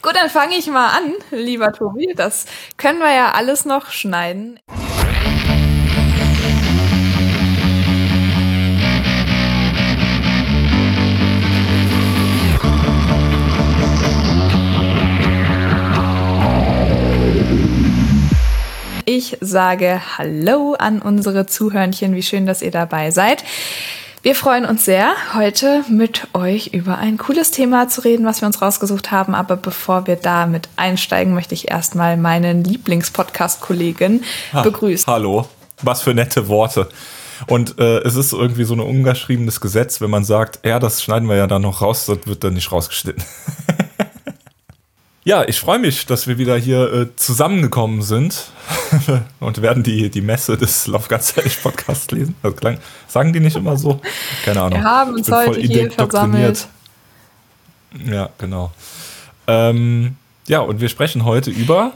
Gut, dann fange ich mal an, lieber Tobi. Das können wir ja alles noch schneiden. Ich sage Hallo an unsere Zuhörnchen. Wie schön, dass ihr dabei seid. Wir freuen uns sehr, heute mit euch über ein cooles Thema zu reden, was wir uns rausgesucht haben. Aber bevor wir damit einsteigen, möchte ich erstmal meinen Lieblingspodcast-Kollegen begrüßen. Hallo, was für nette Worte. Und äh, es ist irgendwie so ein ungeschriebenes Gesetz, wenn man sagt, ja, das schneiden wir ja dann noch raus, das wird dann nicht rausgeschnitten. Ja, ich freue mich, dass wir wieder hier äh, zusammengekommen sind und werden die, die Messe des Love Ganzheitlich Podcasts lesen. Das klang, sagen die nicht immer so? Keine Ahnung. Wir haben uns heute hier versammelt. Ja, genau. Ähm, ja, und wir sprechen heute über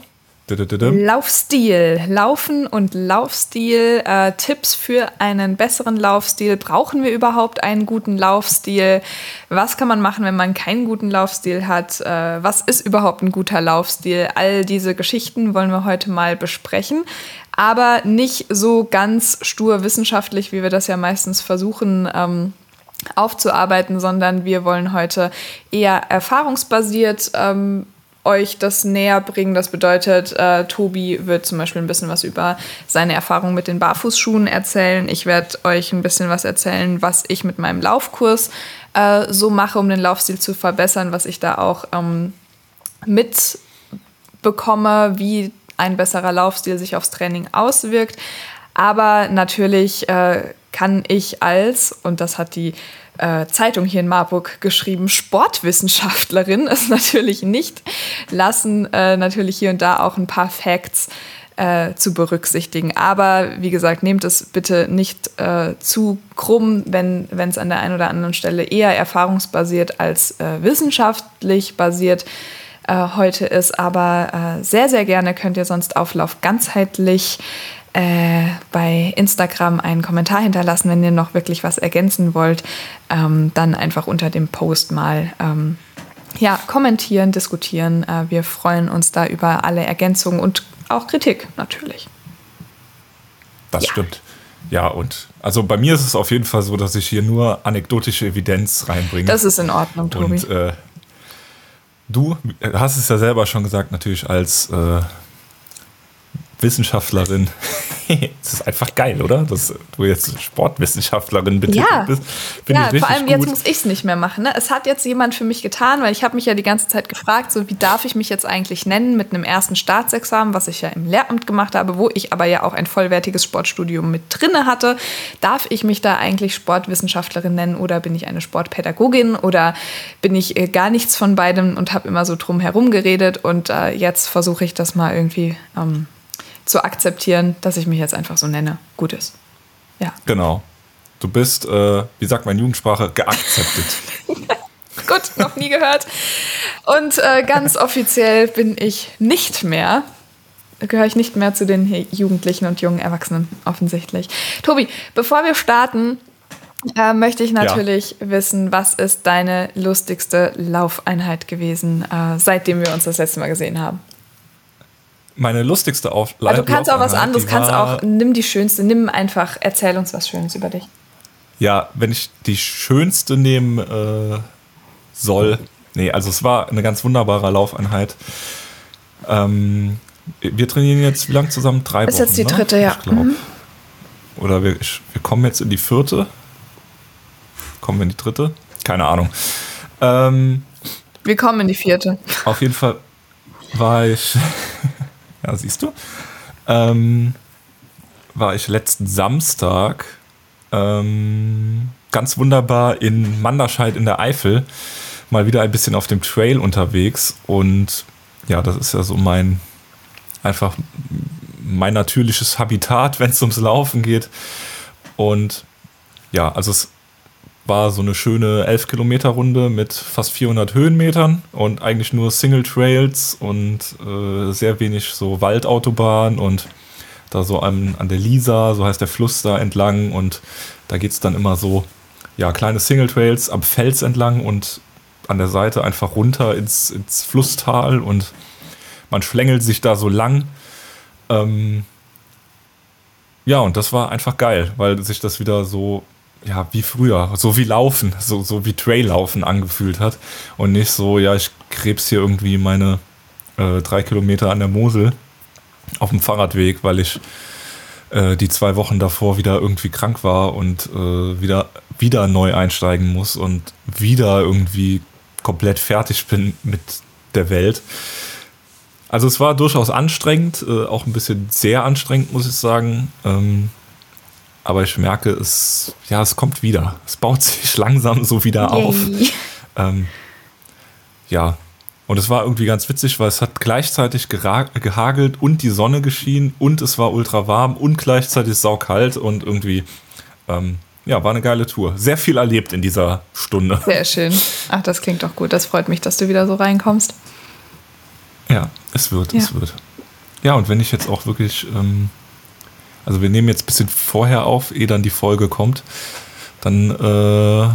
Laufstil, Laufen und Laufstil, äh, Tipps für einen besseren Laufstil. Brauchen wir überhaupt einen guten Laufstil? Was kann man machen, wenn man keinen guten Laufstil hat? Äh, was ist überhaupt ein guter Laufstil? All diese Geschichten wollen wir heute mal besprechen. Aber nicht so ganz stur wissenschaftlich, wie wir das ja meistens versuchen. Ähm, aufzuarbeiten, sondern wir wollen heute eher erfahrungsbasiert ähm, euch das näher bringen. Das bedeutet, äh, Tobi wird zum Beispiel ein bisschen was über seine Erfahrung mit den Barfußschuhen erzählen. Ich werde euch ein bisschen was erzählen, was ich mit meinem Laufkurs äh, so mache, um den Laufstil zu verbessern, was ich da auch ähm, mitbekomme, wie ein besserer Laufstil sich aufs Training auswirkt. Aber natürlich äh, kann ich als, und das hat die äh, Zeitung hier in Marburg geschrieben, Sportwissenschaftlerin es natürlich nicht lassen, äh, natürlich hier und da auch ein paar Facts äh, zu berücksichtigen. Aber wie gesagt, nehmt es bitte nicht äh, zu krumm, wenn es an der einen oder anderen Stelle eher erfahrungsbasiert als äh, wissenschaftlich basiert heute ist. Aber sehr, sehr gerne könnt ihr sonst Auflauf ganzheitlich äh, bei Instagram einen Kommentar hinterlassen, wenn ihr noch wirklich was ergänzen wollt. Ähm, dann einfach unter dem Post mal ähm, ja, kommentieren, diskutieren. Äh, wir freuen uns da über alle Ergänzungen und auch Kritik natürlich. Das ja. stimmt. Ja, und also bei mir ist es auf jeden Fall so, dass ich hier nur anekdotische Evidenz reinbringe. Das ist in Ordnung, Tobi. Und äh, du hast es ja selber schon gesagt, natürlich als äh, Wissenschaftlerin. das ist einfach geil, oder? Dass du jetzt Sportwissenschaftlerin betitelt ja. bist. ja, vor allem gut. jetzt muss ich es nicht mehr machen. Ne? Es hat jetzt jemand für mich getan, weil ich habe mich ja die ganze Zeit gefragt, so wie darf ich mich jetzt eigentlich nennen mit einem ersten Staatsexamen, was ich ja im Lehramt gemacht habe, wo ich aber ja auch ein vollwertiges Sportstudium mit drinne hatte. Darf ich mich da eigentlich Sportwissenschaftlerin nennen oder bin ich eine Sportpädagogin oder bin ich äh, gar nichts von beidem und habe immer so drum herum geredet und äh, jetzt versuche ich das mal irgendwie ähm, zu akzeptieren, dass ich mich jetzt einfach so nenne. Gut ist. Ja. Genau. Du bist, äh, wie sagt man in Jugendsprache, geakzeptet. Gut, noch nie gehört. Und äh, ganz offiziell bin ich nicht mehr, gehöre ich nicht mehr zu den Jugendlichen und jungen Erwachsenen, offensichtlich. Tobi, bevor wir starten, äh, möchte ich natürlich ja. wissen, was ist deine lustigste Laufeinheit gewesen, äh, seitdem wir uns das letzte Mal gesehen haben? Meine lustigste. Also du kannst auch was anderes, kannst auch, nimm die schönste, nimm einfach, erzähl uns was Schönes über dich. Ja, wenn ich die schönste nehmen äh, soll, nee, also es war eine ganz wunderbare Laufeinheit. Ähm, wir trainieren jetzt wie lange zusammen? Drei Ist Wochen. Ist jetzt die ne? dritte, ja. Mhm. Oder wir, wir kommen jetzt in die vierte. Kommen wir in die dritte? Keine Ahnung. Ähm, wir kommen in die vierte. Auf jeden Fall war ich Ja, siehst du. Ähm, war ich letzten Samstag ähm, ganz wunderbar in Manderscheid in der Eifel mal wieder ein bisschen auf dem Trail unterwegs und ja, das ist ja so mein einfach mein natürliches Habitat, wenn es ums Laufen geht und ja, also es war so eine schöne 11 Kilometer Runde mit fast 400 Höhenmetern und eigentlich nur Single Trails und äh, sehr wenig so Waldautobahn und da so an, an der Lisa, so heißt der Fluss da entlang und da geht es dann immer so, ja, kleine Single Trails am Fels entlang und an der Seite einfach runter ins, ins Flusstal und man schlängelt sich da so lang. Ähm, ja, und das war einfach geil, weil sich das wieder so, ja, wie früher, so wie Laufen, so, so wie Traillaufen angefühlt hat. Und nicht so, ja, ich krebs hier irgendwie meine äh, drei Kilometer an der Mosel auf dem Fahrradweg, weil ich äh, die zwei Wochen davor wieder irgendwie krank war und äh, wieder, wieder neu einsteigen muss und wieder irgendwie komplett fertig bin mit der Welt. Also es war durchaus anstrengend, äh, auch ein bisschen sehr anstrengend, muss ich sagen. Ähm, aber ich merke, es, ja, es kommt wieder. Es baut sich langsam so wieder Yay. auf. Ähm, ja, und es war irgendwie ganz witzig, weil es hat gleichzeitig gehagelt und die Sonne geschienen und es war ultra warm und gleichzeitig saukalt und irgendwie, ähm, ja, war eine geile Tour. Sehr viel erlebt in dieser Stunde. Sehr schön. Ach, das klingt doch gut. Das freut mich, dass du wieder so reinkommst. Ja, es wird, ja. es wird. Ja, und wenn ich jetzt auch wirklich, ähm, also wir nehmen jetzt ein bisschen vorher auf, ehe dann die Folge kommt, dann äh,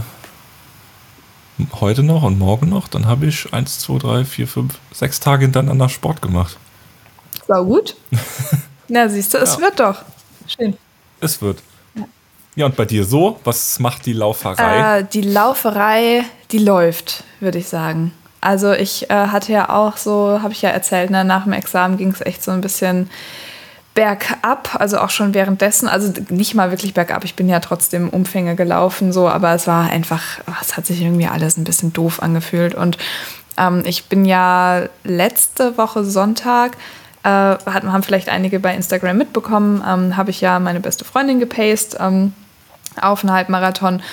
heute noch und morgen noch, dann habe ich 1, 2, 3, 4, 5, 6 Tage hintereinander Sport gemacht. War gut. Na, siehst du, es ja. wird doch. Schön. Es wird. Ja. ja, und bei dir so? Was macht die Lauferei? Äh, die Lauferei, die läuft, würde ich sagen. Also ich äh, hatte ja auch so, habe ich ja erzählt, ne, nach dem Examen ging es echt so ein bisschen bergab, also auch schon währenddessen, also nicht mal wirklich bergab, ich bin ja trotzdem Umfänge gelaufen, so, aber es war einfach, es hat sich irgendwie alles ein bisschen doof angefühlt. Und ähm, ich bin ja letzte Woche Sonntag, äh, haben vielleicht einige bei Instagram mitbekommen, ähm, habe ich ja meine beste Freundin gepaced ähm, auf einen Halbmarathon.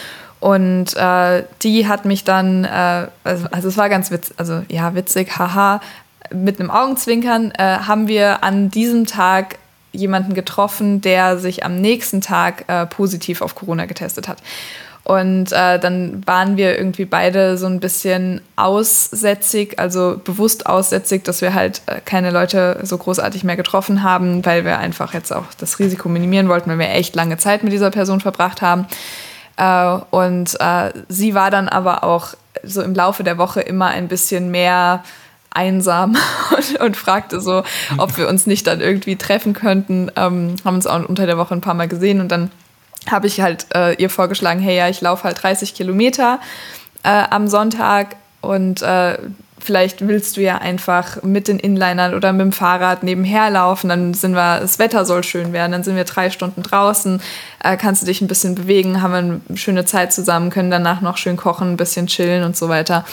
Und äh, die hat mich dann, äh, also, also, es war ganz witzig, also ja, witzig, haha, mit einem Augenzwinkern äh, haben wir an diesem Tag jemanden getroffen, der sich am nächsten Tag äh, positiv auf Corona getestet hat. Und äh, dann waren wir irgendwie beide so ein bisschen aussätzig, also bewusst aussätzig, dass wir halt äh, keine Leute so großartig mehr getroffen haben, weil wir einfach jetzt auch das Risiko minimieren wollten, weil wir echt lange Zeit mit dieser Person verbracht haben. Äh, und äh, sie war dann aber auch so im Laufe der Woche immer ein bisschen mehr einsam und, und, fragte so, ob wir uns nicht dann irgendwie treffen könnten. Ähm, haben uns auch unter der Woche ein paar Mal gesehen und dann habe ich halt äh, ihr vorgeschlagen, hey ja, ich laufe halt 30 Kilometer äh, am Sonntag und äh, vielleicht willst du ja einfach mit den Inlinern oder mit dem Fahrrad nebenher laufen, dann sind wir, das Wetter soll schön werden, dann sind wir drei Stunden draußen, äh, kannst du dich ein bisschen bewegen, haben wir eine schöne Zeit zusammen, können danach noch schön kochen, ein bisschen chillen und so weiter.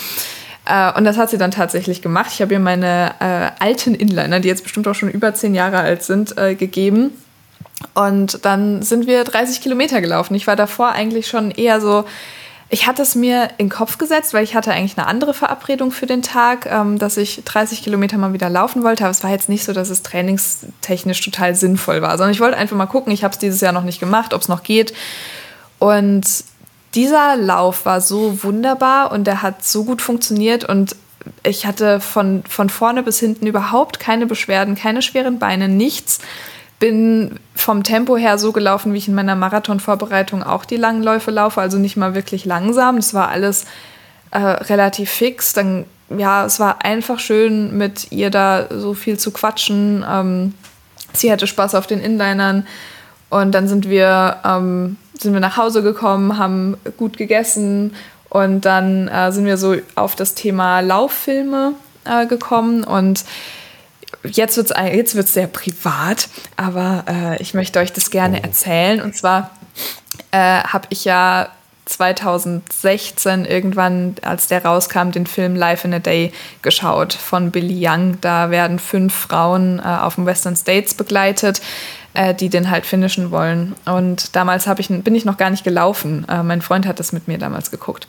Äh, und das hat sie dann tatsächlich gemacht. Ich habe ihr meine äh, alten Inliner, die jetzt bestimmt auch schon über zehn Jahre alt sind, äh, gegeben. Und dann sind wir 30 Kilometer gelaufen. Ich war davor eigentlich schon eher so, ich hatte es mir in den Kopf gesetzt, weil ich hatte eigentlich eine andere Verabredung für den Tag, ähm, dass ich 30 Kilometer mal wieder laufen wollte. Aber es war jetzt nicht so, dass es trainingstechnisch total sinnvoll war, sondern ich wollte einfach mal gucken. Ich habe es dieses Jahr noch nicht gemacht, ob es noch geht. Und dieser Lauf war so wunderbar und der hat so gut funktioniert und ich hatte von, von vorne bis hinten überhaupt keine Beschwerden, keine schweren Beine, nichts bin vom Tempo her so gelaufen, wie ich in meiner Marathonvorbereitung auch die langen Läufe laufe, also nicht mal wirklich langsam. Das war alles äh, relativ fix. Dann, ja, es war einfach schön, mit ihr da so viel zu quatschen. Ähm, sie hatte Spaß auf den Inlinern. Und dann sind wir, ähm, sind wir nach Hause gekommen, haben gut gegessen und dann äh, sind wir so auf das Thema Lauffilme äh, gekommen und jetzt wird es jetzt wird's sehr privat, aber äh, ich möchte euch das gerne oh. erzählen. Und zwar äh, habe ich ja 2016 irgendwann, als der rauskam, den Film Life in a Day geschaut von Billy Young. Da werden fünf Frauen äh, auf dem Western States begleitet, äh, die den halt finishen wollen. Und damals ich, bin ich noch gar nicht gelaufen. Äh, mein Freund hat das mit mir damals geguckt.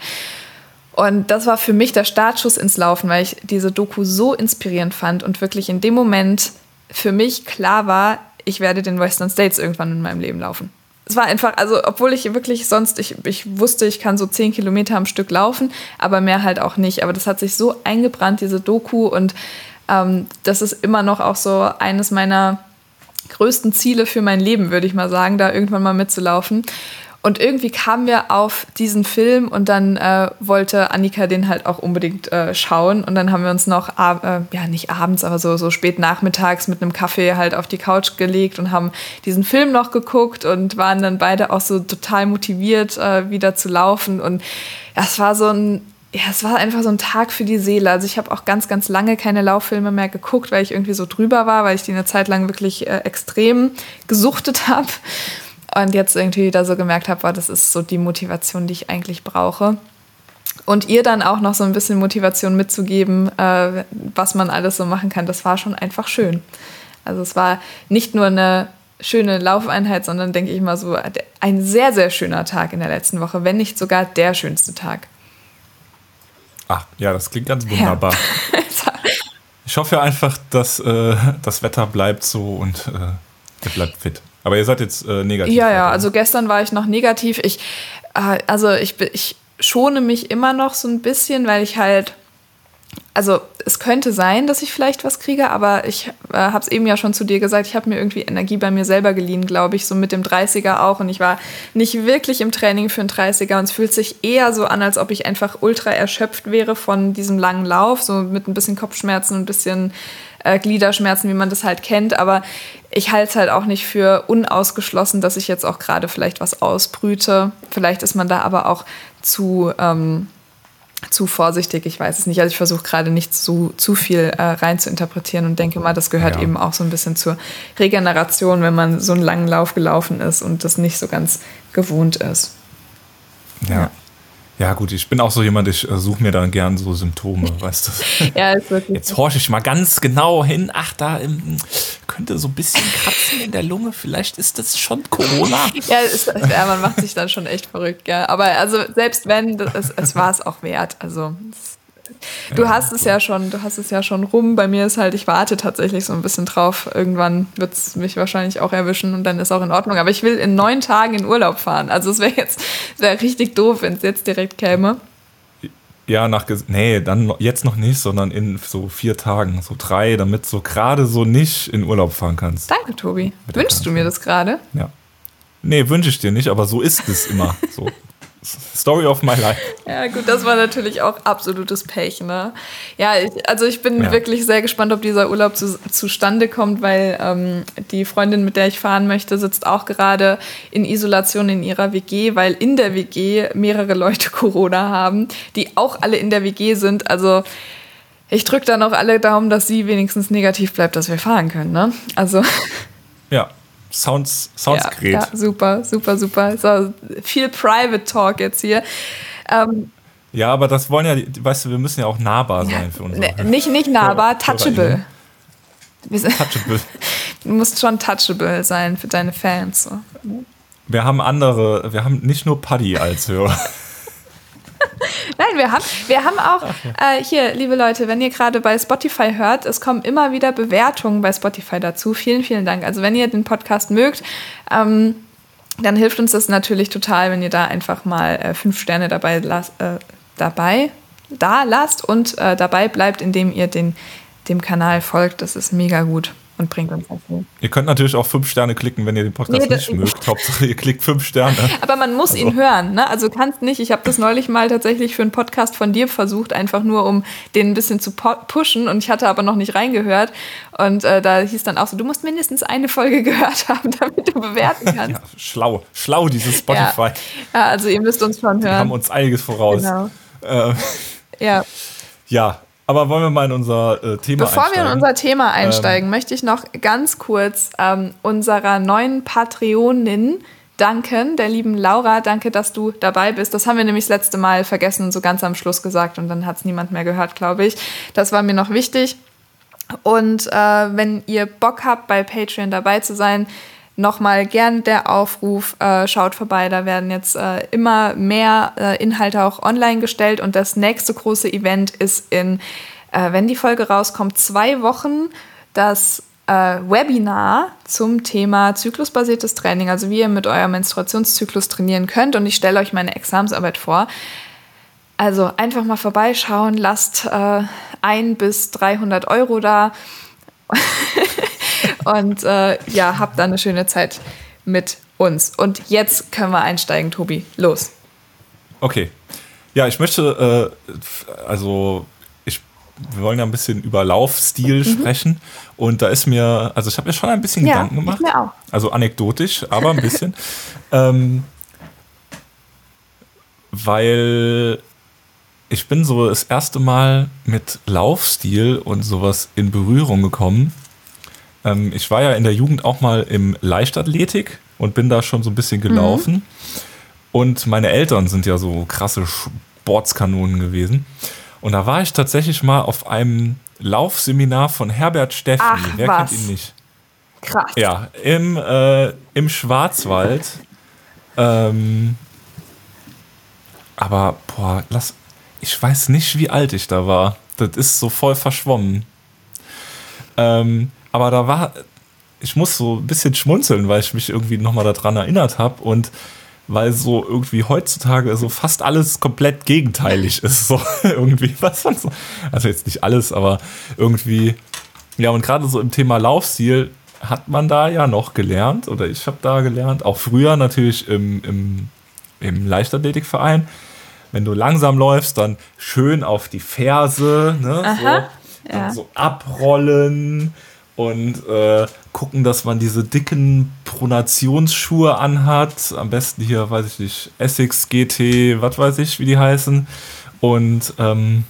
Und das war für mich der Startschuss ins Laufen, weil ich diese Doku so inspirierend fand und wirklich in dem Moment für mich klar war, ich werde den Western States irgendwann in meinem Leben laufen. Es war einfach, also obwohl ich wirklich sonst, ich, ich wusste, ich kann so zehn Kilometer am Stück laufen, aber mehr halt auch nicht. Aber das hat sich so eingebrannt, diese Doku. Und ähm, das ist immer noch auch so eines meiner größten Ziele für mein Leben, würde ich mal sagen, da irgendwann mal mitzulaufen. Und irgendwie kamen wir auf diesen Film und dann äh, wollte Annika den halt auch unbedingt äh, schauen. Und dann haben wir uns noch, äh, ja nicht abends, aber so, so spät nachmittags mit einem Kaffee halt auf die Couch gelegt und haben diesen Film noch geguckt und waren dann beide auch so total motiviert, äh, wieder zu laufen. Und ja, es war so ein ja, es war einfach so ein Tag für die Seele. Also ich habe auch ganz, ganz lange keine Lauffilme mehr geguckt, weil ich irgendwie so drüber war, weil ich die eine Zeit lang wirklich äh, extrem gesuchtet habe. Und jetzt irgendwie da so gemerkt habe, das ist so die Motivation, die ich eigentlich brauche. Und ihr dann auch noch so ein bisschen Motivation mitzugeben, äh, was man alles so machen kann, das war schon einfach schön. Also es war nicht nur eine schöne Laufeinheit, sondern denke ich mal so ein sehr, sehr schöner Tag in der letzten Woche, wenn nicht sogar der schönste Tag. Ach, ja, das klingt ganz wunderbar. Ja. ich hoffe einfach, dass äh, das Wetter bleibt so und äh, ihr bleibt fit. Aber ihr seid jetzt äh, negativ. Ja, ja, also gestern war ich noch negativ. Ich, äh, also ich, ich schone mich immer noch so ein bisschen, weil ich halt also es könnte sein, dass ich vielleicht was kriege, aber ich äh, habe es eben ja schon zu dir gesagt, ich habe mir irgendwie Energie bei mir selber geliehen, glaube ich, so mit dem 30er auch. Und ich war nicht wirklich im Training für einen 30er und es fühlt sich eher so an, als ob ich einfach ultra erschöpft wäre von diesem langen Lauf, so mit ein bisschen Kopfschmerzen ein bisschen äh, Gliederschmerzen, wie man das halt kennt. Aber ich halte es halt auch nicht für unausgeschlossen, dass ich jetzt auch gerade vielleicht was ausbrüte. Vielleicht ist man da aber auch zu... Ähm, zu vorsichtig, ich weiß es nicht. Also ich versuche gerade nicht zu, zu viel äh, rein zu interpretieren und denke mal, das gehört ja. eben auch so ein bisschen zur Regeneration, wenn man so einen langen Lauf gelaufen ist und das nicht so ganz gewohnt ist. Ja. ja. Ja, gut, ich bin auch so jemand, ich äh, suche mir dann gern so Symptome, weißt du. ja, ist wirklich. Jetzt horche ich mal ganz genau hin. Ach, da im, könnte so ein bisschen kratzen in der Lunge. Vielleicht ist das schon Corona. ja, ist, ja, man macht sich dann schon echt verrückt, ja. Aber also selbst wenn, es, es war es auch wert. Also es Du hast es ja schon, du hast es ja schon rum. Bei mir ist halt, ich warte tatsächlich so ein bisschen drauf. Irgendwann wird es mich wahrscheinlich auch erwischen und dann ist auch in Ordnung. Aber ich will in neun Tagen in Urlaub fahren. Also es wäre jetzt wär richtig doof, wenn es jetzt direkt käme. Ja, nach nee, dann jetzt noch nicht, sondern in so vier Tagen, so drei, damit so gerade so nicht in Urlaub fahren kannst. Danke, Tobi. Wünschst du mir das gerade? Ja. Nee, wünsche ich dir nicht, aber so ist es immer. So. Story of my life. Ja, gut, das war natürlich auch absolutes Pech, ne? Ja, ich, also ich bin ja. wirklich sehr gespannt, ob dieser Urlaub zu, zustande kommt, weil ähm, die Freundin, mit der ich fahren möchte, sitzt auch gerade in Isolation in ihrer WG, weil in der WG mehrere Leute Corona haben, die auch alle in der WG sind. Also ich drücke dann auch alle Daumen, dass sie wenigstens negativ bleibt, dass wir fahren können, ne? Also. Ja, sounds, sounds ja, great. Ja, super, super, super. So, viel Private Talk jetzt hier. Ähm, ja, aber das wollen ja, weißt du, wir müssen ja auch nahbar sein für uns. Ne, nicht, nicht nahbar, touchable. touchable. du musst schon touchable sein für deine Fans. So. Wir haben andere, wir haben nicht nur Paddy als Hörer. Nein, wir haben, wir haben auch äh, hier, liebe Leute, wenn ihr gerade bei Spotify hört, es kommen immer wieder Bewertungen bei Spotify dazu. Vielen, vielen Dank. Also wenn ihr den Podcast mögt, ähm, dann hilft uns das natürlich total, wenn ihr da einfach mal äh, fünf Sterne dabei, las, äh, dabei da lasst und äh, dabei bleibt, indem ihr den, dem Kanal folgt. Das ist mega gut und bringt uns viel. Ihr könnt natürlich auch fünf Sterne klicken, wenn ihr den Podcast nee, nicht mögt. Hauptsache, ihr klickt fünf Sterne. Aber man muss also. ihn hören. Ne? Also kannst nicht. Ich habe das neulich mal tatsächlich für einen Podcast von dir versucht, einfach nur um den ein bisschen zu pushen. Und ich hatte aber noch nicht reingehört. Und äh, da hieß dann auch so, du musst mindestens eine Folge gehört haben, damit du bewerten kannst. Ja, schlau, schlau dieses Spotify. Ja. ja. also ihr müsst uns schon hören. Wir haben uns einiges voraus. Genau. Äh, ja. Ja, aber wollen wir mal in unser äh, Thema Bevor einsteigen? wir in unser Thema ähm, einsteigen, ähm, möchte ich noch ganz kurz ähm, unserer neuen Patreonin danken, der lieben Laura. Danke, dass du dabei bist. Das haben wir nämlich das letzte Mal vergessen, so ganz am Schluss gesagt und dann hat es niemand mehr gehört, glaube ich. Das war mir noch wichtig. Und äh, wenn ihr Bock habt, bei Patreon dabei zu sein, nochmal gern der Aufruf, äh, schaut vorbei, da werden jetzt äh, immer mehr äh, Inhalte auch online gestellt und das nächste große Event ist in, äh, wenn die Folge rauskommt, zwei Wochen das äh, Webinar zum Thema zyklusbasiertes Training, also wie ihr mit eurem Menstruationszyklus trainieren könnt und ich stelle euch meine Examsarbeit vor. Also einfach mal vorbeischauen, lasst äh, ein bis 300 Euro da. und äh, ja, habt dann eine schöne Zeit mit uns. Und jetzt können wir einsteigen, Tobi. Los. Okay. Ja, ich möchte, äh, also ich, wir wollen ja ein bisschen über Laufstil mhm. sprechen. Und da ist mir, also ich habe mir schon ein bisschen ja, Gedanken gemacht. Ich mir auch. Also anekdotisch, aber ein bisschen. ähm, weil ich bin so das erste Mal mit Laufstil und sowas in Berührung gekommen. Ähm, ich war ja in der Jugend auch mal im Leichtathletik und bin da schon so ein bisschen gelaufen. Mhm. Und meine Eltern sind ja so krasse Sportskanonen gewesen. Und da war ich tatsächlich mal auf einem Laufseminar von Herbert Steffi. Ach, Wer was? kennt ihn nicht? Krass. Ja, im, äh, im Schwarzwald. Ähm, aber, boah, lass. Ich weiß nicht, wie alt ich da war. Das ist so voll verschwommen. Ähm, aber da war. Ich muss so ein bisschen schmunzeln, weil ich mich irgendwie nochmal daran erinnert habe und weil so irgendwie heutzutage so fast alles komplett gegenteilig ist. So irgendwie, was man so. Also jetzt nicht alles, aber irgendwie. Ja, und gerade so im Thema Laufstil hat man da ja noch gelernt, oder ich habe da gelernt, auch früher natürlich im, im, im Leichtathletikverein, wenn du langsam läufst, dann schön auf die Ferse, ne, Aha, so, ja. so abrollen und äh, gucken, dass man diese dicken Pronationsschuhe anhat. Am besten hier, weiß ich nicht, Essex GT, was weiß ich, wie die heißen. Und ähm,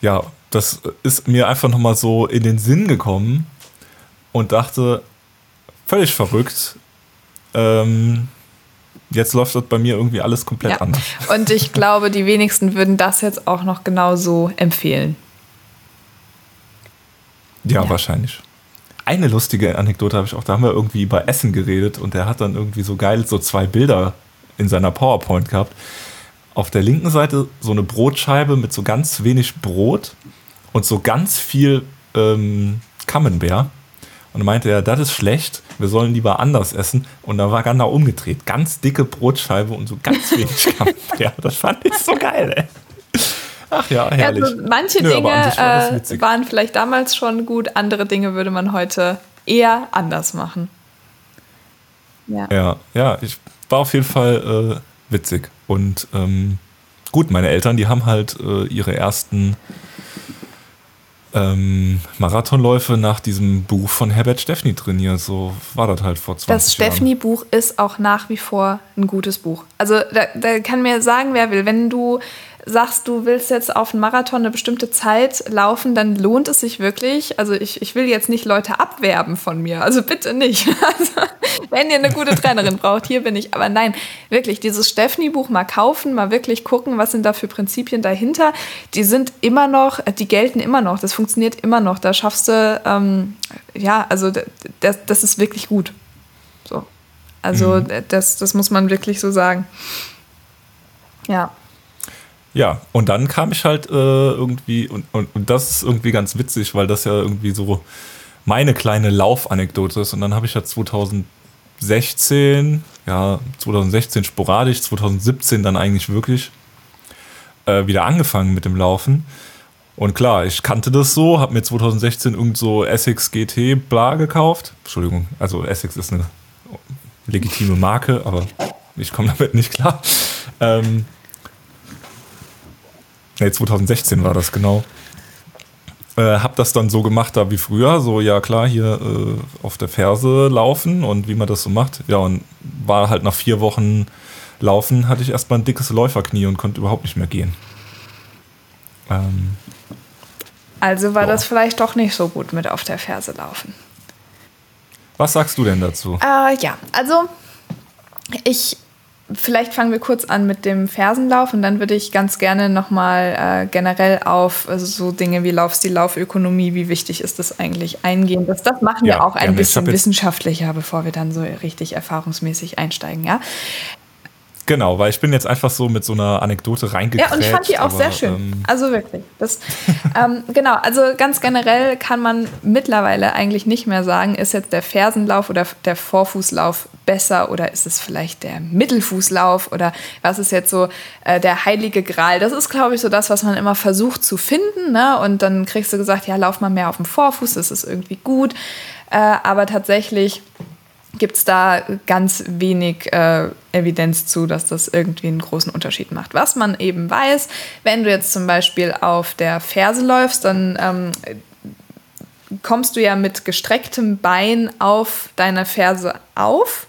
ja, das ist mir einfach nochmal so in den Sinn gekommen und dachte, völlig verrückt. Ähm, jetzt läuft das bei mir irgendwie alles komplett ja. anders. Und ich glaube, die wenigsten würden das jetzt auch noch genauso empfehlen. Ja, ja, wahrscheinlich. Eine lustige Anekdote habe ich auch, da haben wir irgendwie über Essen geredet und der hat dann irgendwie so geil so zwei Bilder in seiner PowerPoint gehabt. Auf der linken Seite so eine Brotscheibe mit so ganz wenig Brot und so ganz viel ähm, Camembert. Und meinte er, das ist schlecht, wir sollen lieber anders essen. Und da war genau umgedreht. Ganz dicke Brotscheibe und so ganz wenig Camembert. Das fand ich so geil, ey. Ach ja, herrlich. Also manche Nö, Dinge war äh, waren vielleicht damals schon gut, andere Dinge würde man heute eher anders machen. Ja, ja, ja ich war auf jeden Fall äh, witzig. Und ähm, gut, meine Eltern, die haben halt äh, ihre ersten ähm, Marathonläufe nach diesem Buch von Herbert Steffni trainiert. So war das halt vor 20 Jahren. Das Steffni-Buch ist auch nach wie vor ein gutes Buch. Also da, da kann mir sagen, wer will, wenn du sagst, du willst jetzt auf einen Marathon eine bestimmte Zeit laufen, dann lohnt es sich wirklich. Also ich, ich will jetzt nicht Leute abwerben von mir. Also bitte nicht. Also, wenn ihr eine gute Trainerin braucht, hier bin ich. Aber nein, wirklich, dieses Steffni-Buch mal kaufen, mal wirklich gucken, was sind da für Prinzipien dahinter. Die sind immer noch, die gelten immer noch. Das funktioniert immer noch. Da schaffst du, ähm, ja, also das, das ist wirklich gut. So. Also mhm. das, das muss man wirklich so sagen. Ja. Ja, und dann kam ich halt äh, irgendwie, und, und, und das ist irgendwie ganz witzig, weil das ja irgendwie so meine kleine Laufanekdote ist. Und dann habe ich ja 2016, ja, 2016 sporadisch, 2017 dann eigentlich wirklich äh, wieder angefangen mit dem Laufen. Und klar, ich kannte das so, habe mir 2016 irgend so Essex GT bla gekauft. Entschuldigung, also Essex ist eine legitime Marke, aber ich komme damit nicht klar. Ähm, Nee, 2016 war das genau. Äh, hab das dann so gemacht da wie früher, so ja klar, hier äh, auf der Ferse laufen und wie man das so macht. Ja, und war halt nach vier Wochen Laufen, hatte ich erstmal ein dickes Läuferknie und konnte überhaupt nicht mehr gehen. Ähm, also war boah. das vielleicht doch nicht so gut mit auf der Ferse laufen. Was sagst du denn dazu? Äh, ja, also ich Vielleicht fangen wir kurz an mit dem Fersenlauf und dann würde ich ganz gerne nochmal äh, generell auf also so Dinge wie Laufstil, Laufökonomie, wie wichtig ist das eigentlich eingehen. Das, das machen ja, wir auch ein bisschen wissenschaftlicher, bevor wir dann so richtig erfahrungsmäßig einsteigen. Ja? Genau, weil ich bin jetzt einfach so mit so einer Anekdote reingegangen. Ja, und ich fand die auch aber, sehr schön. Ähm also wirklich. Das, ähm, genau, also ganz generell kann man mittlerweile eigentlich nicht mehr sagen, ist jetzt der Fersenlauf oder der Vorfußlauf besser oder ist es vielleicht der Mittelfußlauf oder was ist jetzt so äh, der heilige Gral? Das ist, glaube ich, so das, was man immer versucht zu finden. Ne? Und dann kriegst du gesagt, ja, lauf mal mehr auf dem Vorfuß, das ist irgendwie gut. Äh, aber tatsächlich gibt es da ganz wenig äh, Evidenz zu, dass das irgendwie einen großen Unterschied macht. Was man eben weiß, wenn du jetzt zum Beispiel auf der Ferse läufst, dann ähm, kommst du ja mit gestrecktem Bein auf deiner Ferse auf,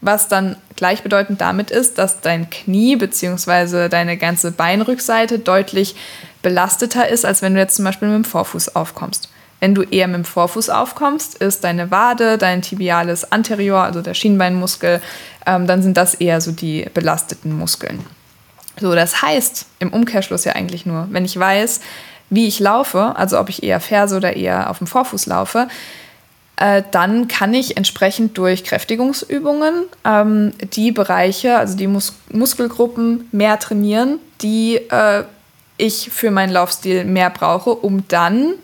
was dann gleichbedeutend damit ist, dass dein Knie bzw. deine ganze Beinrückseite deutlich belasteter ist, als wenn du jetzt zum Beispiel mit dem Vorfuß aufkommst. Wenn du eher mit dem Vorfuß aufkommst, ist deine Wade, dein Tibialis anterior, also der Schienbeinmuskel, ähm, dann sind das eher so die belasteten Muskeln. So, das heißt im Umkehrschluss ja eigentlich nur, wenn ich weiß, wie ich laufe, also ob ich eher Ferse oder eher auf dem Vorfuß laufe, äh, dann kann ich entsprechend durch Kräftigungsübungen ähm, die Bereiche, also die Mus Muskelgruppen mehr trainieren, die äh, ich für meinen Laufstil mehr brauche, um dann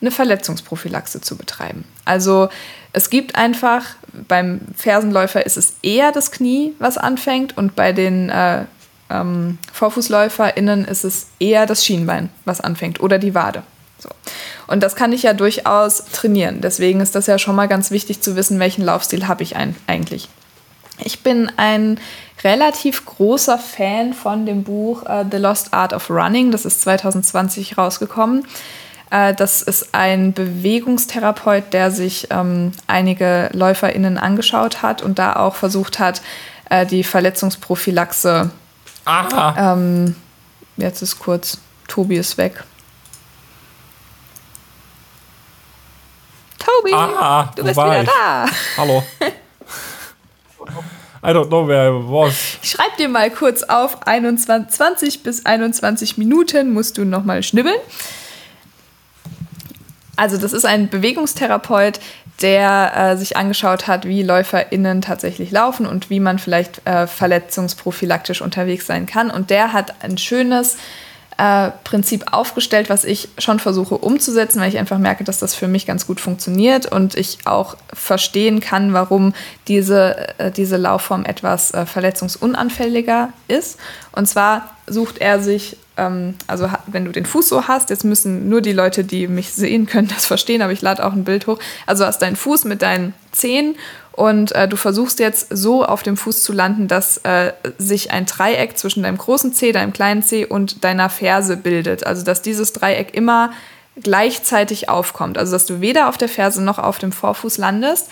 eine Verletzungsprophylaxe zu betreiben. Also es gibt einfach, beim Fersenläufer ist es eher das Knie, was anfängt und bei den äh, ähm, VorfußläuferInnen ist es eher das Schienbein, was anfängt oder die Wade. So. Und das kann ich ja durchaus trainieren. Deswegen ist das ja schon mal ganz wichtig zu wissen, welchen Laufstil habe ich ein, eigentlich. Ich bin ein relativ großer Fan von dem Buch uh, The Lost Art of Running. Das ist 2020 rausgekommen. Äh, das ist ein Bewegungstherapeut, der sich ähm, einige LäuferInnen angeschaut hat und da auch versucht hat, äh, die Verletzungsprophylaxe. Aha. Ähm, jetzt ist kurz, Tobi ist weg. Tobi, Aha, du bist wieder ich? da. Hallo. I don't know where I was. Ich schreib dir mal kurz auf, 21, 20 bis 21 Minuten musst du nochmal schnibbeln. Also das ist ein Bewegungstherapeut, der äh, sich angeschaut hat, wie LäuferInnen tatsächlich laufen und wie man vielleicht äh, verletzungsprophylaktisch unterwegs sein kann. Und der hat ein schönes äh, Prinzip aufgestellt, was ich schon versuche umzusetzen, weil ich einfach merke, dass das für mich ganz gut funktioniert und ich auch verstehen kann, warum diese, äh, diese Laufform etwas äh, verletzungsunanfälliger ist. Und zwar sucht er sich ähm, also wenn du den Fuß so hast, jetzt müssen nur die Leute, die mich sehen können, das verstehen, aber ich lade auch ein Bild hoch. Also hast deinen Fuß mit deinen Zehen und äh, du versuchst jetzt so auf dem Fuß zu landen, dass äh, sich ein Dreieck zwischen deinem großen Zeh, deinem kleinen Zeh und deiner Ferse bildet. Also dass dieses Dreieck immer gleichzeitig aufkommt. Also dass du weder auf der Ferse noch auf dem Vorfuß landest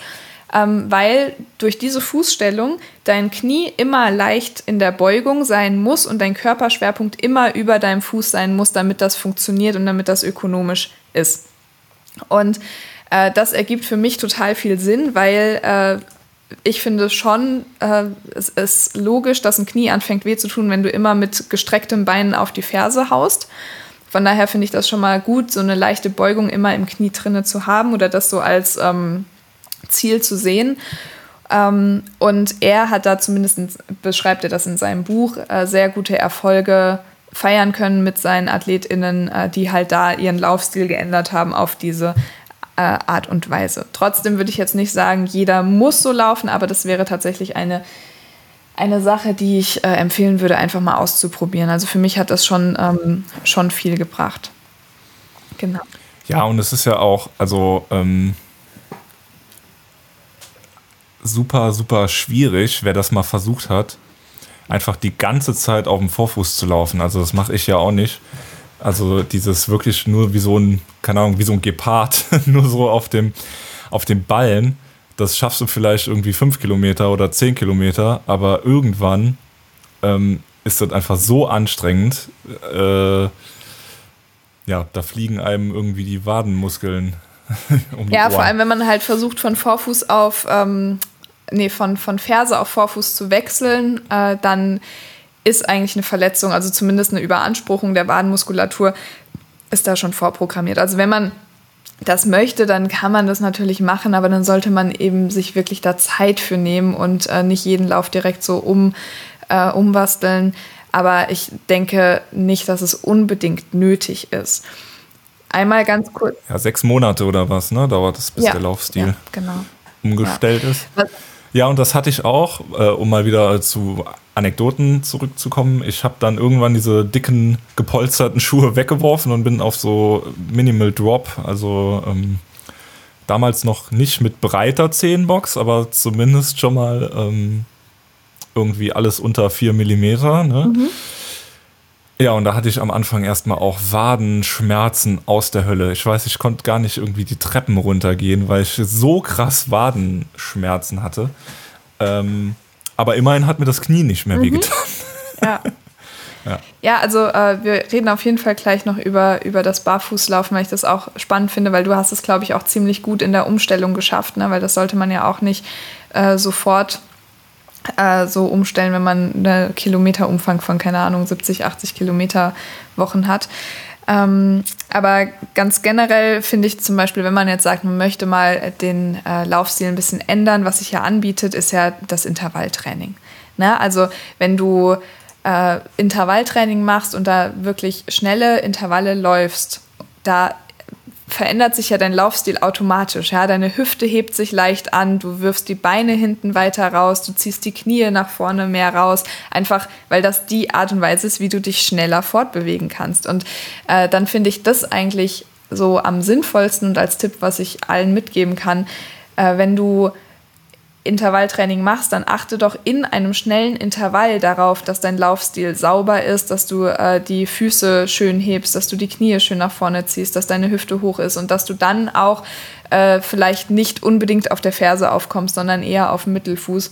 ähm, weil durch diese Fußstellung dein Knie immer leicht in der Beugung sein muss und dein Körperschwerpunkt immer über deinem Fuß sein muss, damit das funktioniert und damit das ökonomisch ist. Und äh, das ergibt für mich total viel Sinn, weil äh, ich finde schon, äh, es ist logisch, dass ein Knie anfängt weh zu tun, wenn du immer mit gestrecktem Bein auf die Ferse haust. Von daher finde ich das schon mal gut, so eine leichte Beugung immer im Knie drinne zu haben oder das so als ähm, Ziel zu sehen. Ähm, und er hat da zumindest, beschreibt er das in seinem Buch, äh, sehr gute Erfolge feiern können mit seinen AthletInnen, äh, die halt da ihren Laufstil geändert haben auf diese äh, Art und Weise. Trotzdem würde ich jetzt nicht sagen, jeder muss so laufen, aber das wäre tatsächlich eine, eine Sache, die ich äh, empfehlen würde, einfach mal auszuprobieren. Also für mich hat das schon, ähm, schon viel gebracht. Genau. Ja, und es ist ja auch, also ähm super, super schwierig, wer das mal versucht hat, einfach die ganze Zeit auf dem Vorfuß zu laufen. Also das mache ich ja auch nicht. Also dieses wirklich nur wie so ein, keine Ahnung, wie so ein Gepard, nur so auf dem, auf dem Ballen. Das schaffst du vielleicht irgendwie fünf Kilometer oder zehn Kilometer, aber irgendwann ähm, ist das einfach so anstrengend. Äh, ja, da fliegen einem irgendwie die Wadenmuskeln um ja, vor allem, wenn man halt versucht, von Vorfuß auf, ähm, nee, von, von Ferse auf Vorfuß zu wechseln, äh, dann ist eigentlich eine Verletzung, also zumindest eine Überanspruchung der Wadenmuskulatur, ist da schon vorprogrammiert. Also wenn man das möchte, dann kann man das natürlich machen, aber dann sollte man eben sich wirklich da Zeit für nehmen und äh, nicht jeden Lauf direkt so äh, umbasteln. Aber ich denke nicht, dass es unbedingt nötig ist. Einmal ganz kurz. Ja, sechs Monate oder was, ne? Dauert es, bis ja, der Laufstil ja, genau. umgestellt ja. ist. Was? Ja, und das hatte ich auch, äh, um mal wieder zu Anekdoten zurückzukommen. Ich habe dann irgendwann diese dicken, gepolsterten Schuhe weggeworfen und bin auf so Minimal Drop, also ähm, damals noch nicht mit breiter Zehenbox, aber zumindest schon mal ähm, irgendwie alles unter 4 mm. Ne? Mhm. Ja, und da hatte ich am Anfang erstmal auch Wadenschmerzen aus der Hölle. Ich weiß, ich konnte gar nicht irgendwie die Treppen runtergehen, weil ich so krass Wadenschmerzen hatte. Ähm, aber immerhin hat mir das Knie nicht mehr mhm. wehgetan. Ja. ja. ja. also äh, wir reden auf jeden Fall gleich noch über, über das Barfußlaufen, weil ich das auch spannend finde, weil du hast es, glaube ich, auch ziemlich gut in der Umstellung geschafft, ne? weil das sollte man ja auch nicht äh, sofort äh, so umstellen, wenn man einen Kilometerumfang von, keine Ahnung, 70, 80 Kilometer Wochen hat. Ähm, aber ganz generell finde ich zum Beispiel, wenn man jetzt sagt, man möchte mal den äh, Laufstil ein bisschen ändern, was sich ja anbietet, ist ja das Intervalltraining. Ne? Also wenn du äh, Intervalltraining machst und da wirklich schnelle Intervalle läufst, da verändert sich ja dein Laufstil automatisch. Ja? Deine Hüfte hebt sich leicht an, du wirfst die Beine hinten weiter raus, du ziehst die Knie nach vorne mehr raus, einfach weil das die Art und Weise ist, wie du dich schneller fortbewegen kannst. Und äh, dann finde ich das eigentlich so am sinnvollsten und als Tipp, was ich allen mitgeben kann, äh, wenn du Intervalltraining machst, dann achte doch in einem schnellen Intervall darauf, dass dein Laufstil sauber ist, dass du äh, die Füße schön hebst, dass du die Knie schön nach vorne ziehst, dass deine Hüfte hoch ist und dass du dann auch äh, vielleicht nicht unbedingt auf der Ferse aufkommst, sondern eher auf dem Mittelfuß.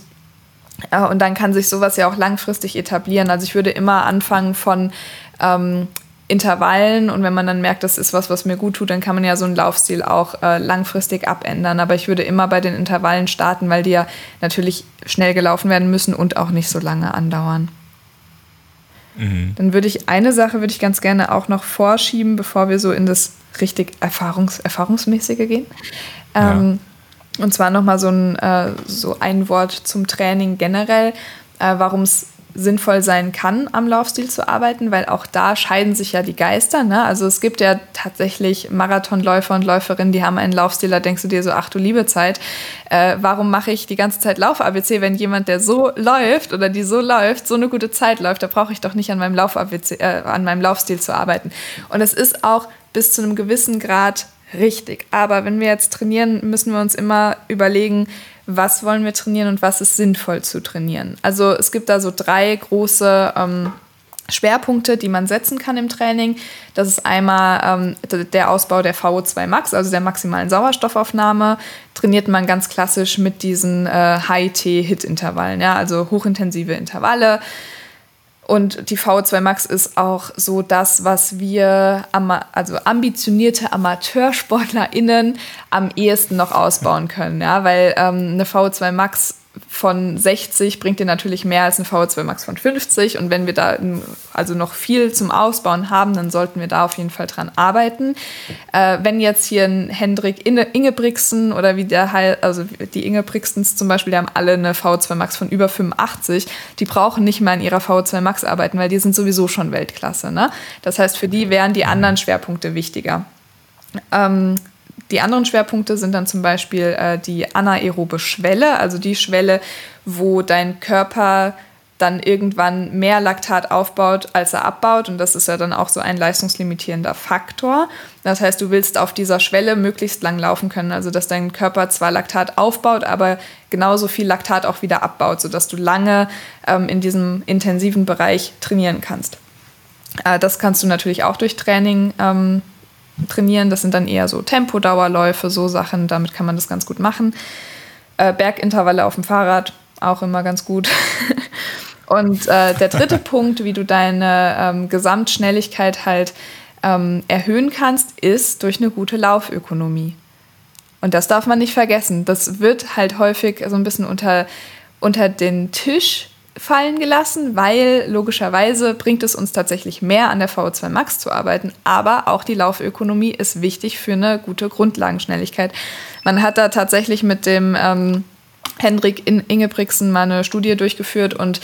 Äh, und dann kann sich sowas ja auch langfristig etablieren. Also ich würde immer anfangen von ähm, Intervallen und wenn man dann merkt, das ist was, was mir gut tut, dann kann man ja so einen Laufstil auch äh, langfristig abändern. Aber ich würde immer bei den Intervallen starten, weil die ja natürlich schnell gelaufen werden müssen und auch nicht so lange andauern. Mhm. Dann würde ich eine Sache würde ich ganz gerne auch noch vorschieben, bevor wir so in das richtig Erfahrungs Erfahrungsmäßige gehen. Ähm, ja. Und zwar nochmal so ein, äh, so ein Wort zum Training generell, äh, warum es sinnvoll sein kann, am Laufstil zu arbeiten, weil auch da scheiden sich ja die Geister. Ne? Also es gibt ja tatsächlich Marathonläufer und Läuferinnen, die haben einen Laufstil, da denkst du dir so, ach du liebe Zeit, äh, warum mache ich die ganze Zeit Lauf-ABC, wenn jemand, der so läuft oder die so läuft, so eine gute Zeit läuft, da brauche ich doch nicht an meinem, Lauf äh, an meinem Laufstil zu arbeiten. Und es ist auch bis zu einem gewissen Grad richtig. Aber wenn wir jetzt trainieren, müssen wir uns immer überlegen, was wollen wir trainieren und was ist sinnvoll zu trainieren. Also es gibt da so drei große ähm, Schwerpunkte, die man setzen kann im Training. Das ist einmal ähm, der Ausbau der VO2 Max, also der maximalen Sauerstoffaufnahme. Trainiert man ganz klassisch mit diesen äh, High-T-Hit-Intervallen, ja, also hochintensive Intervalle. Und die VO2 Max ist auch so das, was wir, also ambitionierte AmateursportlerInnen am ehesten noch ausbauen können. Ja? Weil ähm, eine VO2 Max von 60 bringt dir natürlich mehr als ein VO2 Max von 50. Und wenn wir da also noch viel zum Ausbauen haben, dann sollten wir da auf jeden Fall dran arbeiten. Äh, wenn jetzt hier ein Hendrik Ingebrigtsen oder wie der also die Ingebrigtsens zum Beispiel, die haben alle eine VO2 Max von über 85, die brauchen nicht mehr an ihrer VO2 Max arbeiten, weil die sind sowieso schon Weltklasse. Ne? Das heißt, für die wären die anderen Schwerpunkte wichtiger. Ähm, die anderen Schwerpunkte sind dann zum Beispiel äh, die anaerobe Schwelle, also die Schwelle, wo dein Körper dann irgendwann mehr Laktat aufbaut, als er abbaut. Und das ist ja dann auch so ein leistungslimitierender Faktor. Das heißt, du willst auf dieser Schwelle möglichst lang laufen können. Also, dass dein Körper zwar Laktat aufbaut, aber genauso viel Laktat auch wieder abbaut, sodass du lange ähm, in diesem intensiven Bereich trainieren kannst. Äh, das kannst du natürlich auch durch Training ähm, trainieren. Das sind dann eher so Tempodauerläufe, so Sachen, damit kann man das ganz gut machen. Äh, Bergintervalle auf dem Fahrrad, auch immer ganz gut. Und äh, der dritte Punkt, wie du deine ähm, Gesamtschnelligkeit halt ähm, erhöhen kannst, ist durch eine gute Laufökonomie. Und das darf man nicht vergessen. Das wird halt häufig so ein bisschen unter, unter den Tisch fallen gelassen, weil logischerweise bringt es uns tatsächlich mehr an der VO2 Max zu arbeiten, aber auch die Laufökonomie ist wichtig für eine gute Grundlagenschnelligkeit. Man hat da tatsächlich mit dem ähm, Hendrik Ingebrigtsen mal eine Studie durchgeführt und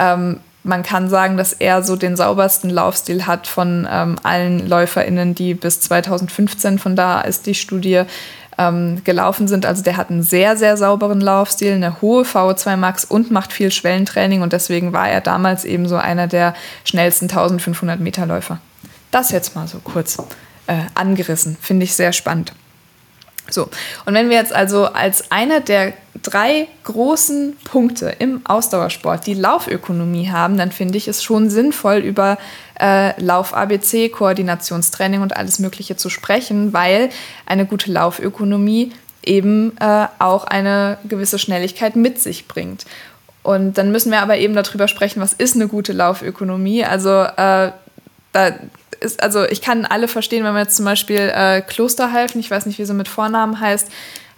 Ähm, man kann sagen, dass er so den saubersten Laufstil hat von ähm, allen LäuferInnen, die bis 2015, von da ist die Studie, ähm, gelaufen sind. Also der hat einen sehr, sehr sauberen Laufstil, eine hohe VO2 Max und macht viel Schwellentraining und deswegen war er damals eben so einer der schnellsten 1500 Meter Läufer. Das jetzt mal so kurz äh, angerissen, finde ich sehr spannend. So, und wenn wir jetzt also als einer der drei großen Punkte im Ausdauersport die Laufökonomie haben, dann finde ich es schon sinnvoll, über äh, Lauf-ABC, Koordinationstraining und alles Mögliche zu sprechen, weil eine gute Laufökonomie eben äh, auch eine gewisse Schnelligkeit mit sich bringt. Und dann müssen wir aber eben darüber sprechen, was ist eine gute Laufökonomie. Also äh, da ist, also ich kann alle verstehen, wenn man jetzt zum Beispiel äh, Klosterhalfen, ich weiß nicht, wie sie mit Vornamen heißt,